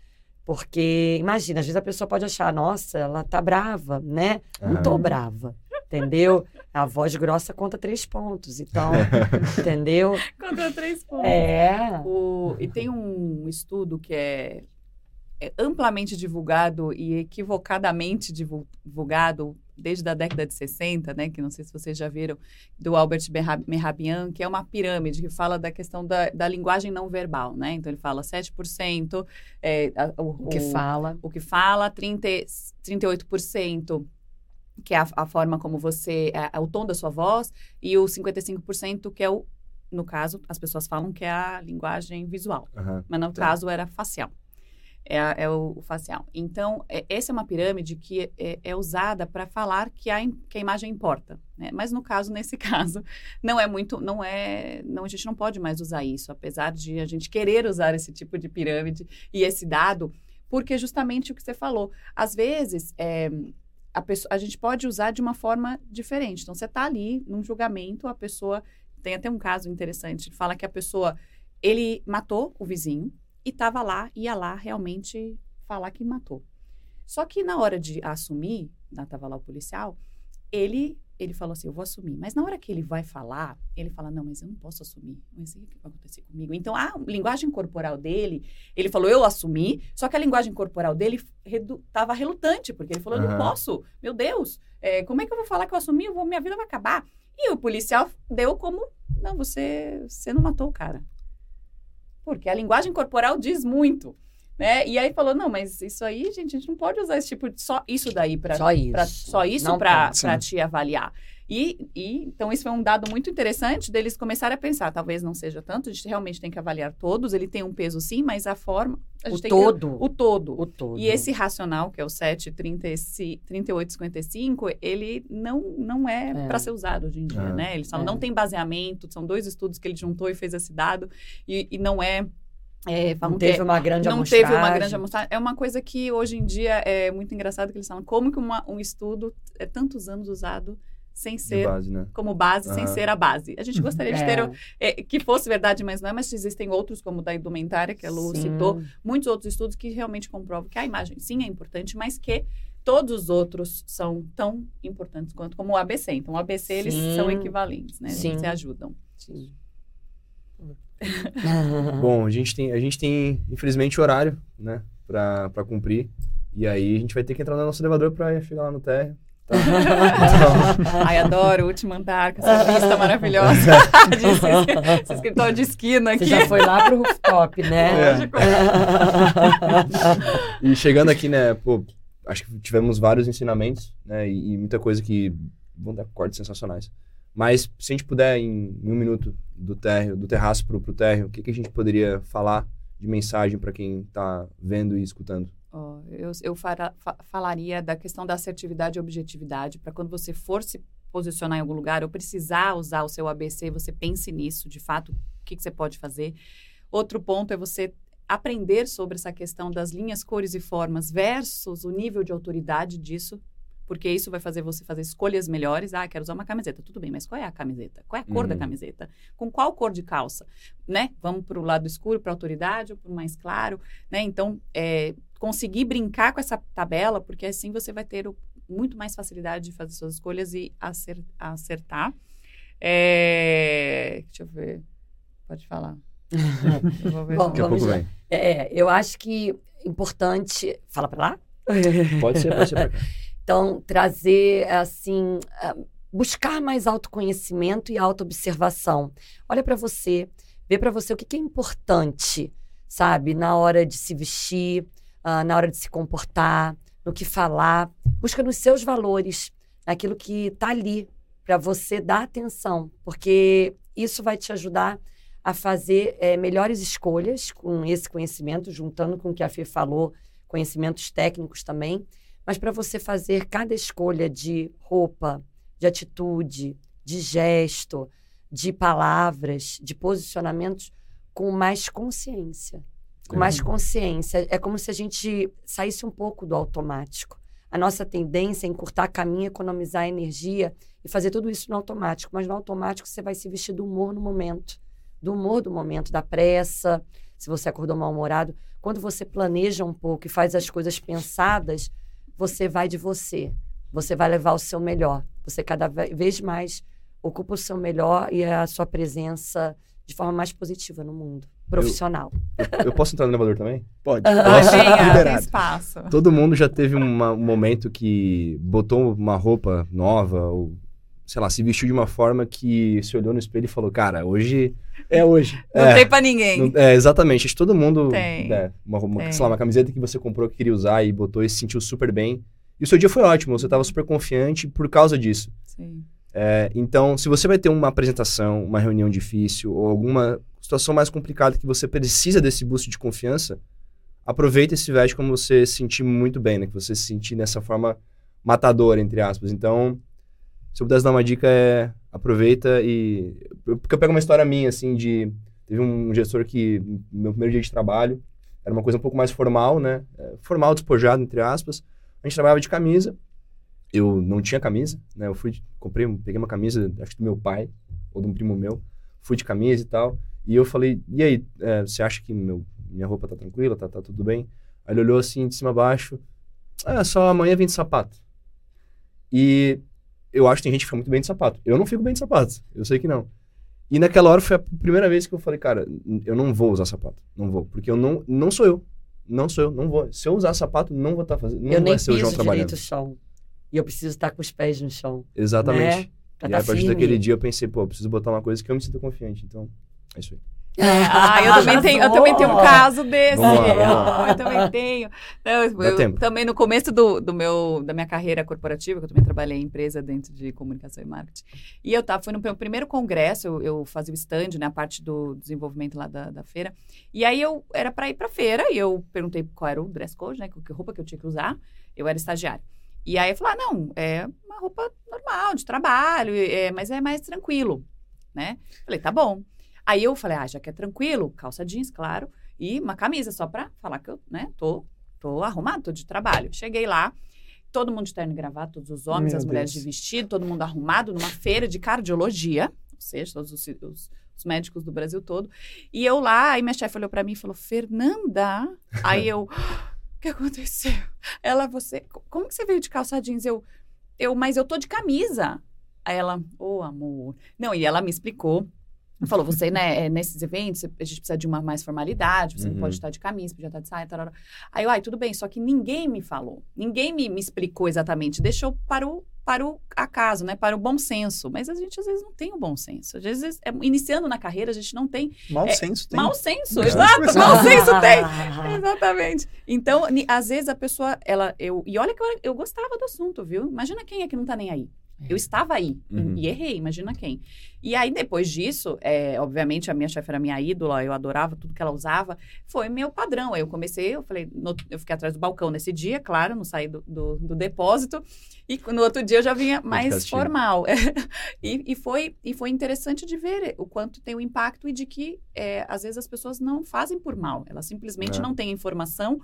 Porque, imagina, às vezes a pessoa pode achar, nossa, ela tá brava, né? Não tô brava, entendeu? A voz grossa conta três pontos, então, entendeu? Contra três pontos. É. O- e tem um estudo que é, é amplamente divulgado e equivocadamente divu- divulgado desde a década de 60, né, que não sei se vocês já viram, do Albert Mehrabian, que é uma pirâmide que fala da questão da, da linguagem não verbal, né? Então ele fala 7%, é, a- o, O que fala. o que fala, 30, e- 38%, que é a, a forma como você, é, é o tom da sua voz, e o 55% que é o, no caso, as pessoas falam que é a linguagem visual, Aham. mas no Tá. caso era facial. É, a- é o, facial. Então, é, essa é uma pirâmide que é, é usada para falar que a, que a imagem importa. Né? Mas no caso, nesse caso, não é muito, não é, não, a gente não pode mais usar isso, apesar de a gente querer usar esse tipo de pirâmide e esse dado, porque justamente o que você falou, às vezes é, a, pessoa, a gente pode usar de uma forma diferente. Então, você está ali num julgamento, a pessoa tem até um caso interessante, fala que a pessoa ele matou o vizinho e estava lá, ia lá realmente falar que matou. Só que na hora de assumir, estava lá o policial, ele ele falou assim, eu vou assumir. Mas na hora que ele vai falar, ele fala, não, mas eu não posso assumir. Mas o que vai acontecer comigo? Então, a linguagem corporal dele, ele falou, eu assumi, só que a linguagem corporal dele estava relutante, porque ele falou, eu não posso, meu Deus, é, como é que eu vou falar que eu assumi? Eu vou, minha vida vai acabar. E o policial deu como, não, você, você não matou o cara. Porque a linguagem corporal diz muito. Né? E aí falou, não, mas isso aí, gente, a gente não pode usar esse tipo de só isso daí para Só isso. pra- só isso para te avaliar. E, e, então isso foi um dado muito interessante deles começarem a pensar, talvez não seja tanto, a gente realmente tem que avaliar todos, ele tem um peso sim, mas a forma a gente O tem todo. que, o todo. O todo. E esse racional, que é o 7, 38, 55, ele não, não é, É. para ser usado hoje em dia, É. né? Ele só É. não tem baseamento, são dois estudos que ele juntou e fez esse dado, e, e não é. é Não falam teve uma grande não amostragem. teve uma grande amostragem. É uma coisa que hoje em dia é muito engraçado que eles falam como que uma- um estudo é tantos anos usado sem ser base, né? como base, sem ser a base. A gente gostaria de ter É. o- é, que fosse verdade, mas não é. Mas existem outros, como o da indumentária, que a Lu Sim. citou, muitos outros estudos que realmente comprovam que a imagem sim é importante, mas que todos os outros são tão importantes quanto como o ABC. Então, o ABC eles Sim. são equivalentes, né? Sim. Eles se ajudam. Sim. Bom, a gente tem, a gente tem infelizmente, horário, né? Pra, pra cumprir. E aí a gente vai ter que entrar no nosso elevador pra chegar lá no térreo. Então, Ai, adoro o último andar, com essa vista maravilhosa. de, esse, escritório de esquina aqui. Você já foi lá pro rooftop, né? É. Lógico. E chegando aqui, né, pô, acho que tivemos vários ensinamentos, né, e, e muita coisa que vão dar cortes sensacionais. Mas se a gente puder, em, em um minuto, do térreo, do terraço pro, pro térreo, o que, que a gente poderia falar de mensagem para quem tá vendo e escutando? Eu eu fara- fa- falaria da questão da assertividade e objetividade, para quando você for se posicionar em algum lugar ou precisar usar o seu ABC, você pense nisso, de fato, o que, que você pode fazer. Outro ponto é você aprender sobre essa questão das linhas, cores e formas versus o nível de autoridade disso, porque isso vai fazer você fazer escolhas melhores. Ah, quero usar uma camiseta. Tudo bem, mas qual é a camiseta? Qual é a cor da Uhum. camiseta? Com qual cor de calça? Né? Vamos para o lado escuro, para a autoridade, ou para o mais claro? Né? Então, é, conseguir brincar com essa tabela, porque assim você vai ter o- muito mais facilidade de fazer suas escolhas e acer- acertar. É, deixa eu ver. Pode falar. Eu vou ver. Bom, Daqui a Vamos pouco lá. vem. É, eu acho que importante. Fala pra lá? Pode ser, pode ser pra cá. Então, trazer, assim, ah, buscar mais autoconhecimento e autoobservação. Olha para você, vê para você o que, que é importante, sabe? Na hora de se vestir, ah, na hora de se comportar, no que falar. Busca nos seus valores, naquilo que está ali para você dar atenção, porque isso vai te ajudar a fazer eh, melhores escolhas com esse conhecimento, juntando com o que a Fê falou, conhecimentos técnicos também mas para você fazer cada escolha de roupa, de atitude, de gesto, de palavras, de posicionamentos com mais consciência. Com mais consciência. É como se a gente saísse um pouco do automático. A nossa tendência é encurtar caminho, economizar energia e fazer tudo isso no automático. Mas no automático você vai se vestir do humor no momento. Do humor do momento, da pressa, se você acordou mal-humorado. Quando você planeja um pouco e faz as coisas pensadas, você vai de você. Você vai levar o seu melhor. Você cada ve- vez mais ocupa o seu melhor e a sua presença de forma mais positiva no mundo profissional. Eu posso entrar no elevador também? Pode. Posso? tem espaço. Todo mundo já teve uma- um momento que botou uma roupa nova, ou sei lá, se vestiu de uma forma que se olhou no espelho e falou: Cara, hoje. É hoje. Não É. tem pra ninguém. Não- É, exatamente. Acho que todo mundo. Tem. né, uma, uma- Tem. sei lá, uma camiseta que você comprou que queria usar e botou e se sentiu super bem. E o seu dia foi ótimo, você estava super confiante por causa disso. Sim. É, então, se você vai ter uma apresentação, uma reunião difícil ou alguma situação mais complicada que você precisa desse boost de confiança, aproveita e se veste como você se sentir muito bem, né? Que você se sentir dessa forma matadora, entre aspas. Então, se eu pudesse dar uma dica é aproveita e... Porque eu pego uma história minha, assim, de... Teve um gestor que, no meu primeiro dia de trabalho, era uma coisa um pouco mais formal, né? É, Formal, despojado, entre aspas. A gente trabalhava de camisa. Eu não tinha camisa, né? Eu fui, comprei, peguei uma camisa, acho que do meu pai, ou de um primo meu. Fui de camisa e tal. E eu falei, e aí, é, você acha que meu, minha roupa tá tranquila, tá, tá tudo bem? Aí ele olhou assim, de cima a baixo. Ah, só amanhã vem de sapato. E eu acho que tem gente que fica muito bem de sapato. Eu não fico bem de sapato, eu sei que não. E naquela hora foi a primeira vez que eu falei, cara, eu não vou usar sapato. Não vou. Porque eu não, não sou eu. Não sou eu, não vou. Se eu usar sapato, não vou estar fazendo. Não eu vai nem ser o João trabalhando. direito chão. E eu preciso estar com os pés no chão. Exatamente. Né? Pra E tá aí, a partir firme. daquele dia eu pensei, pô, eu preciso botar uma coisa que eu me sinta confiante. Então, é isso aí. Ah, eu também tenho, eu também tenho um caso desse. Vamos lá, vamos lá. Eu também tenho. Eu- Dá eu tempo. também no começo do, do meu, da minha carreira corporativa, que eu também trabalhei em empresa dentro de comunicação e marketing. E eu tava, fui no meu primeiro congresso, eu, eu fazia o stand, né, a parte do desenvolvimento lá da, da feira. E aí eu era para ir para feira e eu perguntei qual era o dress code, né, que roupa que eu tinha que usar. Eu era estagiária. E aí eu falei, ah, não, é uma roupa normal, de trabalho, é, mas é mais tranquilo, né? Falei, tá bom. Aí eu falei, ah, já que é tranquilo, calça jeans, claro, e uma camisa só pra falar que eu, né, tô, tô arrumado, tô de trabalho. Cheguei lá, todo mundo de terno e gravata, todos os homens, Meu as mulheres Deus. de vestido, todo mundo arrumado numa feira de cardiologia, ou seja, todos os, os- os médicos do Brasil todo. E eu lá, aí minha chefe olhou pra mim e falou, Fernanda? Aí eu, que aconteceu? Ela, você, como que você veio de calça jeans? Eu, eu, mas eu tô de camisa. Aí ela, ô amor. Não, e ela me explicou. Falou, você, né, é, nesses eventos, a gente precisa de uma mais formalidade, você Uhum. não pode estar de camisa, podia estar de saia, tarará. Aí eu, ai, tudo bem, só que ninguém me falou, ninguém me, me explicou exatamente, deixou para o, para o acaso, né, para o bom senso. Mas a gente às vezes não tem o bom senso. Às vezes, é, iniciando na carreira, a gente não tem Mau É, senso tem. mau senso, Bastante exato, mau senso tem. Exatamente. Então, às vezes a pessoa, ela, eu, e olha que eu, eu gostava do assunto, viu? Imagina quem é que não tá nem aí. Eu estava aí Uhum. e errei, imagina quem. E aí, depois disso, é, obviamente, a minha chefe era minha ídola, eu adorava tudo que ela usava, foi meu padrão. Aí eu comecei, eu falei, no- eu fiquei atrás do balcão nesse dia, claro, não saí do, do, do depósito, e no outro dia eu já vinha mais formal. e, e, foi, e foi interessante de ver o quanto tem o impacto e de que, é, às vezes, as pessoas não fazem por mal, elas simplesmente É. não têm informação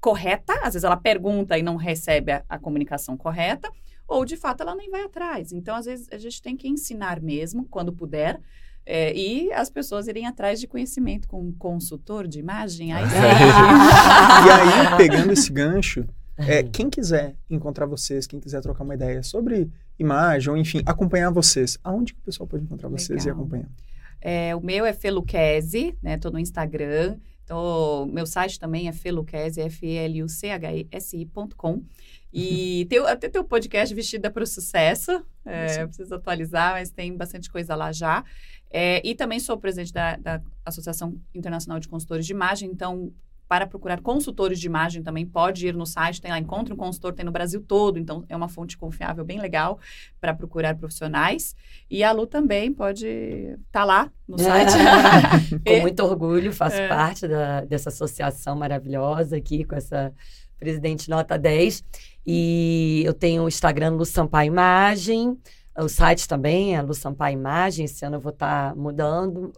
correta, às vezes ela pergunta e não recebe a, a comunicação correta, ou de fato ela nem vai atrás. Então, às vezes, a gente tem que ensinar mesmo, quando puder, é, e as pessoas irem atrás de conhecimento com um consultor de imagem. Aí. E aí, pegando esse gancho, é, quem quiser encontrar vocês, quem quiser trocar uma ideia sobre imagem, ou enfim, acompanhar vocês, aonde que o pessoal pode encontrar vocês e Legal. acompanhar? É, o meu é Feluquese, né? Tô no Instagram. Então, meu site também é feluquese, F-E-L-U-C-H-E-S-I.com. E tem, até tem o podcast Vestida para o Sucesso. É, preciso atualizar, mas tem bastante coisa lá já. É, e também sou presidente da, da Associação Internacional de Consultores de Imagem. Então, para procurar consultores de imagem também pode ir no site, tem lá, encontre um consultor, tem no Brasil todo, então é uma fonte confiável bem legal para procurar profissionais. E a Lu também pode estar lá no site. Com muito orgulho, faço É. parte da- dessa associação maravilhosa aqui, com essa presidente nota 10. E eu tenho o Instagram Lu Sampaio Imagem, o site também é Lu Sampaio Imagem. Esse ano eu vou estar mudando,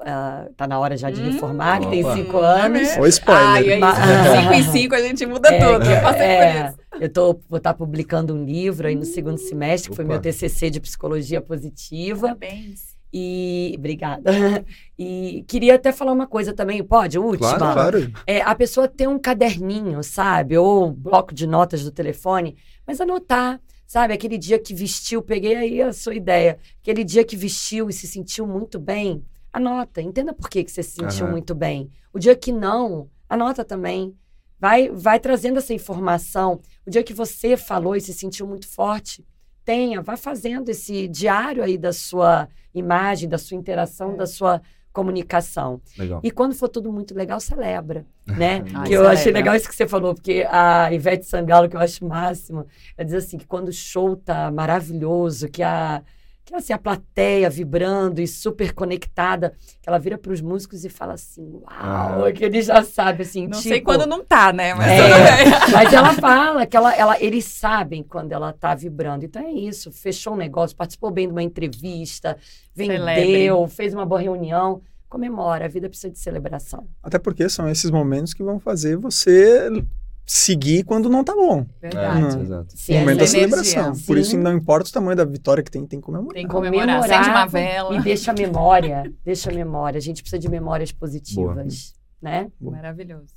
está na hora já de Hum, reformar, que tem cinco Hum, anos. é Ou spoiler. Ai, é Cinco em cinco a gente muda É, tudo. Eu passei é, por isso. eu tô, vou estar publicando um livro aí no segundo semestre, que foi Opa. meu TCC de Psicologia Positiva. Parabéns. E obrigada. E queria até falar uma coisa também, pode? Última. Claro, Claro. É, a pessoa ter um caderninho, sabe? Ou bloco de notas do telefone, mas anotar, sabe? Aquele dia que vestiu, peguei aí a sua ideia. Aquele dia que vestiu e se sentiu muito bem, anota. Entenda por que, que você se sentiu Aham. muito bem. O dia que não, anota também. Vai, vai trazendo essa informação. O dia que você falou e se sentiu muito forte, tenha, vá fazendo esse diário aí da sua imagem, da sua interação, É. da sua comunicação. Legal. E quando for tudo muito legal, celebra, né? Ai, que eu achei legal isso que você falou, porque a Ivete Sangalo, que eu acho o máximo, ela diz assim, que quando o show tá maravilhoso, que a, que assim, a plateia vibrando e super conectada, que ela vira para os músicos e fala assim, uau, Ah. que ele já sabe, assim, Não tipo... sei quando não tá, né? Mas É. Mas ela fala que ela, ela, eles sabem quando ela tá vibrando. Então é isso. Fechou um negócio, participou bem de uma entrevista, vendeu, Celebre. fez uma boa reunião. Comemora, a vida precisa de celebração. Até porque são esses momentos que vão fazer você seguir quando não tá bom. Verdade. Não. Exato. Sim, o momento da celebração. Por isso, Sim. não importa o tamanho da vitória que tem, tem que comemorar. Tem que comemorar. Acende uma vela. E deixa a memória, deixa a memória. A gente precisa de memórias positivas, né? Boa. Maravilhoso.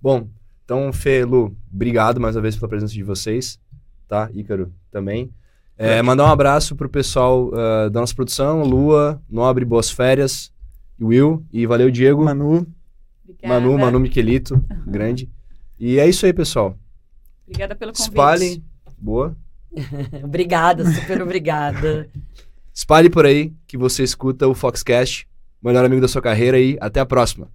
Bom, então, Fê, Lu, obrigado mais uma vez pela presença de vocês, tá? Ícaro também. É, mandar um abraço pro pessoal ah, da nossa produção, Lua, Nobre, boas férias, Will, e valeu, Diego, Manu, Obrigada. Manu, Manu Miquelito, grande. E é isso aí, pessoal. Obrigada pelo convite. Espalhem, boa. Obrigada, super obrigada. Espalhe por aí que você escuta o Foxcast melhor amigo da sua carreira e até a próxima.